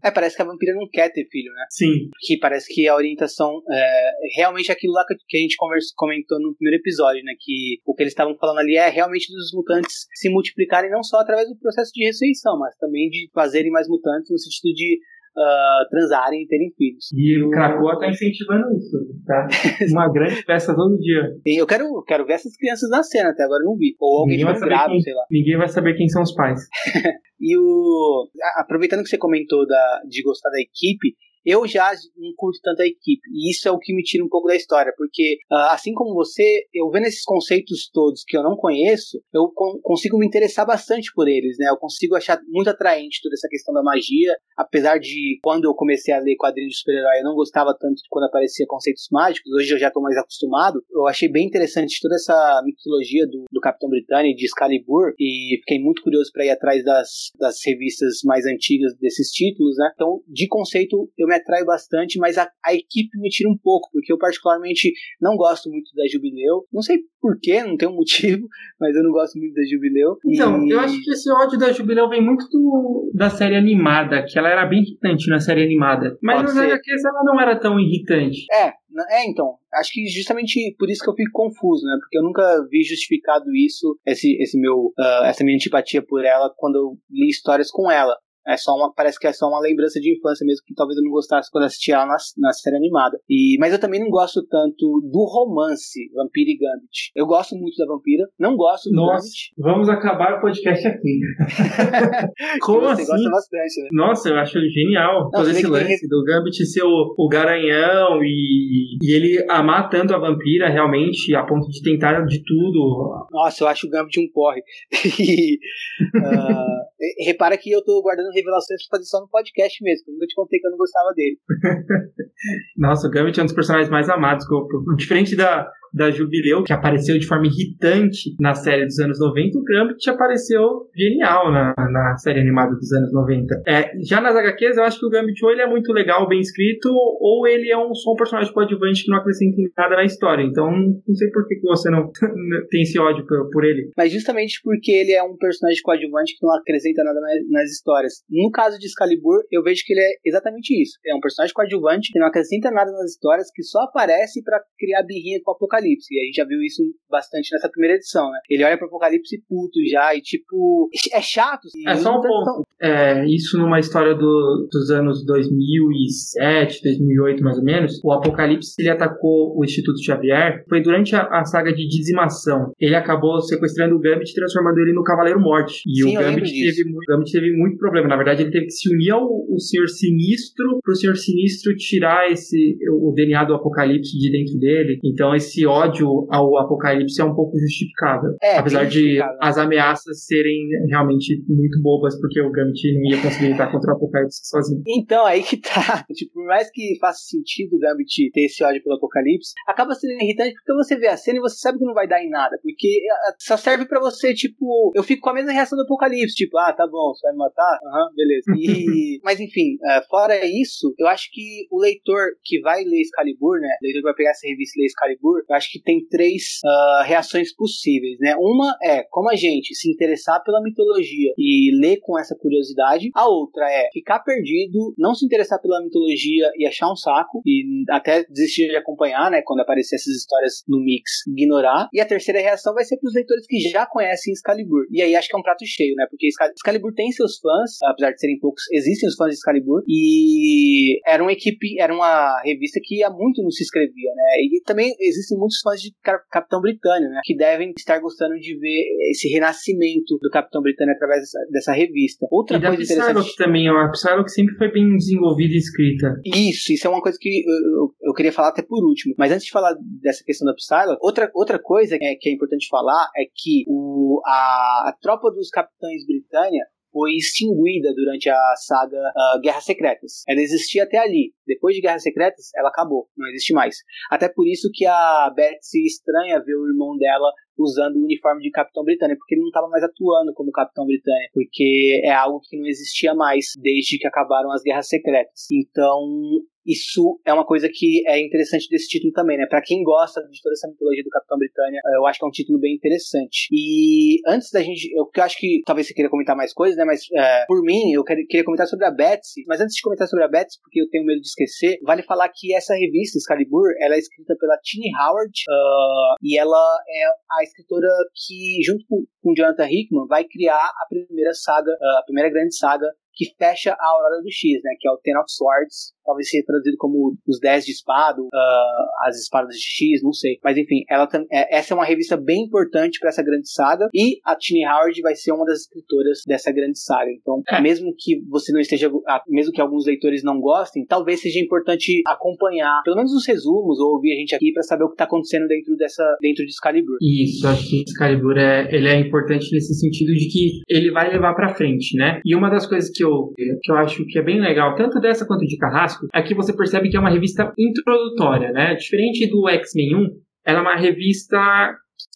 É, parece que a vampira não quer ter filho, né? Sim. Que parece que a orientação é realmente aquilo lá que a gente conversa, comentou no primeiro episódio, né? Que o que eles estavam falando ali é realmente dos mutantes se multiplicarem não só através do processo de ressurreição, mas também de fazerem mais mutantes no sentido de uh, transarem e terem filhos. E o Krakoa está incentivando isso, tá? Uma grande festa todo dia. Eu quero, quero ver essas crianças na cena, até agora não vi. Ou alguém vai grave, sei lá. Ninguém vai saber quem são os pais. e o. Aproveitando que você comentou da, de gostar da equipe, eu já não curto tanto a equipe, e isso é o que me tira um pouco da história, porque uh, assim como você, eu vendo esses conceitos todos que eu não conheço, eu con consigo me interessar bastante por eles, né? Eu consigo achar muito atraente toda essa questão da magia, apesar de quando eu comecei a ler quadrinhos de super-herói, eu não gostava tanto de quando aparecia conceitos mágicos, hoje eu já estou mais acostumado. Eu achei bem interessante toda essa mitologia do, do Capitão Britânia, de Excalibur, e fiquei muito curioso para ir atrás das, das revistas mais antigas desses títulos, né? Então, de conceito, eu me atrai bastante, mas a, a, equipe me tira um pouco, porque eu particularmente não gosto muito da Jubileu. Não sei porquê, não tem um motivo, mas eu não gosto muito da Jubileu. Então, e... eu acho que esse ódio da Jubileu vem muito do, da série animada, que ela era bem irritante na série animada. Mas Pode nas HQs ela não era tão irritante. É, é, então, acho que justamente por isso que eu fico confuso, né? Porque eu nunca vi justificado isso, esse, esse meu, uh, essa minha antipatia por ela quando eu li histórias com ela. É só uma, parece que é só uma lembrança de infância mesmo, que talvez eu não gostasse quando assisti ela na, na série animada. E, mas eu também não gosto tanto do romance Vampira e Gambit. Eu gosto muito da Vampira, não gosto do Nossa, Gambit. vamos acabar o podcast aqui. Como Você assim? gosta bastante, né? Nossa, eu acho genial todo esse que tem lance do Gambit ser o, o garanhão e, e ele amar tanto a vampira realmente a ponto de tentar de tudo. Nossa, eu acho o Gambit um porre. E, ah, repara que eu tô guardando revelações pra fazer só no podcast mesmo. Eu nunca te contei que eu não gostava dele. Nossa, o Gambit é um dos personagens mais amados. Diferente da, da Jubileu, que apareceu de forma irritante na série dos anos 90, o Gambit apareceu genial na, na série animada dos anos 90. É, já nas HQs, eu acho que o Gambit ou ele é muito legal, bem escrito, ou ele é um, só um personagem coadjuvante que não acrescenta nada na história. Então, não sei por que que você não tem esse ódio por, por ele. Mas justamente porque ele é um personagem coadjuvante que não acrescenta nada nas, nas histórias. No caso de Excalibur, eu vejo que ele é exatamente isso. É um personagem coadjuvante que não acrescenta nada nas histórias, que só aparece pra criar birrinha com o Apocalipse. E a gente já viu isso bastante nessa primeira edição, né? Ele olha pro Apocalipse puto já e tipo. É chato. assim, É só um ponto. É, isso numa história do- dos anos 2007, 2008 mais ou menos, o Apocalipse ele atacou o Instituto Xavier, foi durante a, a saga de dizimação. Ele acabou sequestrando o Gambit e transformando ele no Cavaleiro Morte. E Sim, o Gambit disso. Teve, muito, o Gambit teve muito problema. Na verdade, ele teve que se unir ao, ao Senhor Sinistro pro Senhor Sinistro tirar esse o DNA do Apocalipse de dentro dele. Então esse ódio ao Apocalipse é um pouco justificável. É, Apesar bem de justificável. as ameaças serem realmente muito bobas, porque o Gambit não ia conseguir lutar contra o Apocalipse sozinho. Então, aí que tá. Tipo, por mais que faça sentido o Gambit ter esse ódio pelo Apocalipse, acaba sendo irritante porque você vê a cena e você sabe que não vai dar em nada. Porque ah, só serve pra você, tipo, eu fico com a mesma reação do Apocalipse, tipo, ah, tá bom, você vai me matar? Aham, beleza. E, mas enfim, ah, fora isso, eu acho que o leitor que vai ler Excalibur, né, o leitor que vai pegar essa revista e ler Excalibur, eu acho que tem três ah, reações possíveis, né? Uma é, como a gente se interessar pela mitologia e ler com essa curiosidade. A outra é ficar perdido, não se interessar pela mitologia e achar um saco, e até desistir de acompanhar, né? Quando aparecer essas histórias no mix, ignorar. E a terceira reação vai ser para os leitores que já conhecem Excalibur. E aí acho que é um prato cheio, né? Porque Excalibur tem seus fãs, apesar de serem poucos, existem os fãs de Excalibur. E era uma equipe, era uma revista que há muito não se escrevia, né? E também existem muitos fãs de Cap- Capitão Britânia, né? Que devem estar gostando de ver esse renascimento do Capitão Britânia através dessa, dessa revista. Outra e da coisa interessante. Psylocke também, ó, a Psylocke sempre foi bem desenvolvida e escrita. Isso, isso é uma coisa que eu, eu- eu queria falar até por último. Mas antes de falar dessa questão da Psylocke, outra, outra coisa que é, que é importante falar é que o, a, a tropa dos Capitães Foi extinguida durante a saga ah, Guerras Secretas. Ela existia até ali. Depois de Guerras Secretas, ela acabou. Não existe mais. Até por isso que a Betsy estranha ver o irmão dela usando o uniforme de Capitão Britânia, porque ele não estava mais atuando como Capitão Britânia, porque é algo que não existia mais desde que acabaram as Guerras Secretas. Então, isso é uma coisa que é interessante desse título também, né? Para quem gosta de toda essa mitologia do Capitão Britânia, eh, eu acho que é um título bem interessante. E antes da gente, eu, acho que talvez você queira comentar mais coisas, né? Mas eh, por mim, eu queria, comentar sobre a Betsy. Mas antes de comentar sobre a Betsy, porque eu tenho medo de esquecer, vale falar que essa revista Excalibur, ela é escrita pela Tini Howard ah, e ela é a escritora que, junto com, com Jonathan Hickman, vai criar a primeira saga, ah, a primeira grande saga que fecha a Aurora do X, né? Que é o Ten of Swords, talvez seja traduzido como os 10 de espada, ah, as espadas de X, não sei. Mas enfim, ela é- essa é uma revista bem importante para essa grande saga e a Tini Howard vai ser uma das escritoras dessa grande saga. Então, É. mesmo que você não esteja, ah, mesmo que alguns leitores não gostem, talvez seja importante acompanhar, pelo menos os resumos ou ouvir a gente aqui para saber o que está acontecendo dentro dessa, dentro de Excalibur. Isso, acho que Excalibur é, ele é importante nesse sentido de que ele vai levar pra frente, né? E uma das coisas que que eu acho que é bem legal, tanto dessa quanto de Carrasco, é que você percebe que é uma revista introdutória, né? Diferente do X-Men 1, ela é uma revista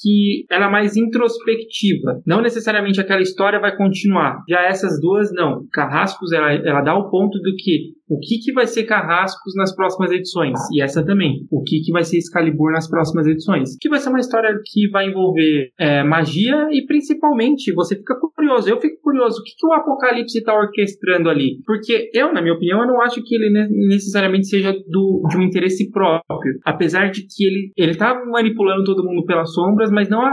que ela é mais introspectiva. Não necessariamente aquela história vai continuar. Já essas duas, não. Carrascos, ela, ela dá o ponto do que o que, que vai ser Carrascos nas próximas edições. E essa também. O que, que vai ser Excalibur nas próximas edições. Que vai ser uma história que vai envolver é, magia e principalmente você fica curioso. Eu fico curioso. O que, que o Apocalipse está orquestrando ali? Porque eu, na minha opinião, eu não acho que ele ne- necessariamente seja do, de um interesse próprio. Apesar de que ele, ele tá manipulando todo mundo pelas sombras, mas não a,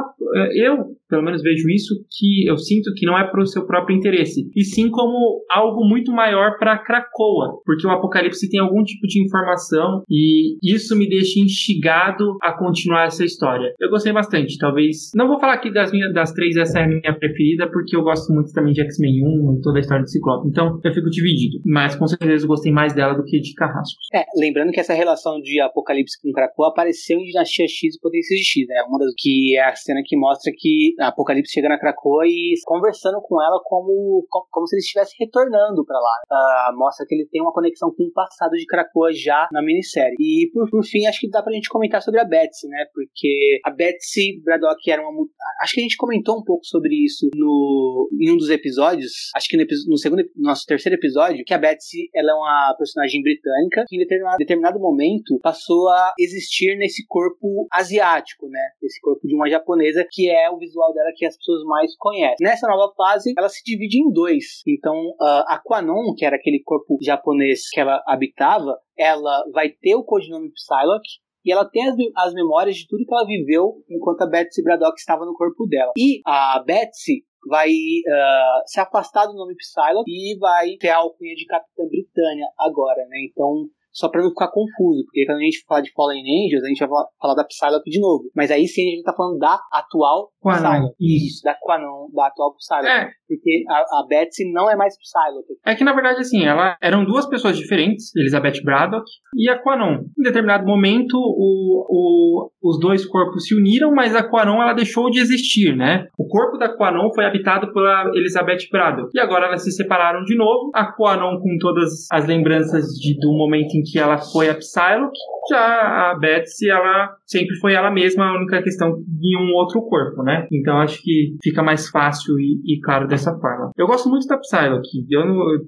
eu pelo menos vejo isso, que eu sinto que não é para o seu próprio interesse, e sim como algo muito maior para Krakoa, porque o Apocalipse tem algum tipo de informação e isso me deixa instigado a continuar essa história. Eu gostei bastante, talvez. Não vou falar aqui das minhas das três, essa é a minha preferida, porque eu gosto muito também de X-Men 1 e toda a história do Ciclope. Então eu fico dividido, mas com certeza eu gostei mais dela do que de Carrascos. É, lembrando que essa relação de Apocalipse com Krakoa apareceu em Dinastia X e Potência de X, né? Uma das que é a cena que mostra que Apocalipse chega na Krakoa e conversando com ela como, como, como se ele estivesse retornando para lá. Uh, mostra que ele tem uma conexão com o passado de Krakoa já na minissérie. E por, por fim, acho que dá pra gente comentar sobre a Betsy, né? Porque a Betsy Braddock era uma. Acho que a gente comentou um pouco sobre isso no, em um dos episódios. Acho que no, no segundo, no nosso terceiro episódio, que a Betsy ela é uma personagem britânica que em determinado, determinado momento passou a existir nesse corpo asiático, né? Esse corpo de uma japonesa que é o visual dela que as pessoas mais conhecem. Nessa nova fase, ela se divide em dois. Então, uh, a Quanon, que era aquele corpo japonês que ela habitava, ela vai ter o codinome Psylocke, e ela tem as, as, memórias de tudo que ela viveu enquanto a Betsy Braddock estava no corpo dela. E a Betsy vai uh, se afastar do nome Psylocke e vai ter a alcunha de Capitã Britânia agora, né? Então só para não ficar confuso, porque quando a gente fala de Fallen Angels, a gente vai falar da Psylocke de novo. Mas aí sim a gente tá falando da atual Psylocke. Isso, da Quanon, da atual Psylocke. É. Porque a, a Betsy não é mais Psylocke. É que na verdade, assim, ela eram duas pessoas diferentes, Elizabeth Braddock e a Quanon. Em determinado momento, o, o, os dois corpos se uniram, mas a Quanon ela deixou de existir, né? O corpo da Quanon foi habitado pela Elizabeth Braddock. E agora elas se separaram de novo. A Quanon com todas as lembranças de, do momento em que ela foi a Psylocke, já a Betsy, ela sempre foi ela mesma, a única questão de um outro corpo, né? Então acho que fica mais fácil e, e claro dessa forma. Eu gosto muito da Psylocke. Eu,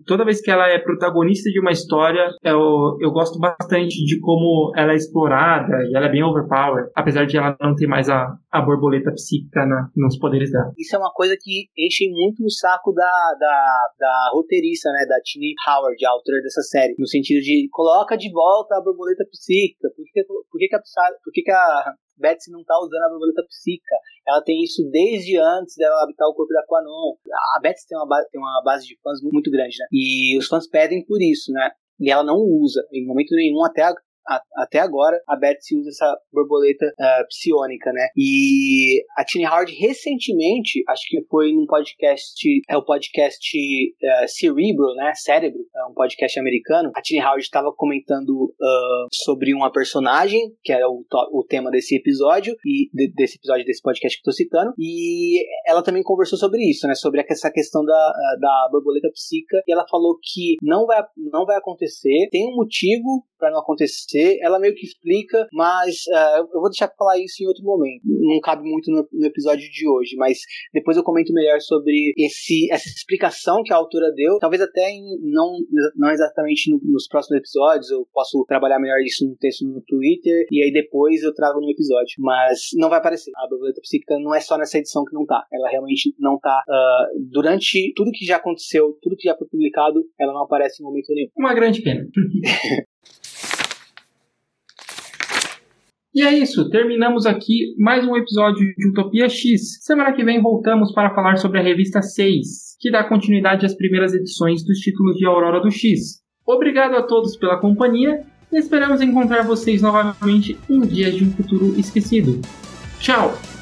toda vez que ela é protagonista de uma história, eu, eu gosto bastante de como ela é explorada e ela é bem overpowered, apesar de ela não ter mais a, a borboleta psíquica na, nos poderes dela. Isso é uma coisa que enche muito o saco da, da, da roteirista, né? Da Tini Howard, a autora dessa série. No sentido de coloca de volta a borboleta psíquica. Por que, por que, que a, por que, que a Betsy não tá usando a borboleta psíquica. Ela tem isso desde antes dela habitar o corpo da Quanon. A Betsy tem uma, tem uma base de fãs muito grande, né? E os fãs pedem por isso, né? E ela não usa, em momento nenhum, até até agora, a Betsy usa essa borboleta uh, psionica, né? E a Tini Howard recentemente, acho que foi num podcast, é o podcast uh, Cerebro, né? Cérebro, é um podcast americano. A Tini Howard estava comentando uh, sobre uma personagem, que era o, o tema desse episódio, e de, desse episódio desse podcast que eu tô citando, e ela também conversou sobre isso, né? Sobre essa questão da, da borboleta psíquica, e ela falou que não vai, não vai acontecer, tem um motivo para não acontecer. Ela meio que explica, mas uh, eu vou deixar pra falar isso em outro momento. Não cabe muito no, no, episódio de hoje, mas depois eu comento melhor sobre esse, essa explicação que a autora deu. Talvez até em, não, não exatamente no, nos próximos episódios, eu posso trabalhar melhor isso no texto no Twitter e aí depois eu trago no episódio. Mas não vai aparecer. A borboleta psíquica não é só nessa edição que não tá. Ela realmente não tá. Uh, durante tudo que já aconteceu, tudo que já foi publicado, ela não aparece em momento nenhum. Uma grande pena. E é isso, terminamos aqui mais um episódio de Utopia X. Semana que vem voltamos para falar sobre a revista 6, que dá continuidade às primeiras edições dos títulos de Aurora do X. Obrigado a todos pela companhia e esperamos encontrar vocês novamente em dias de um futuro esquecido. Tchau!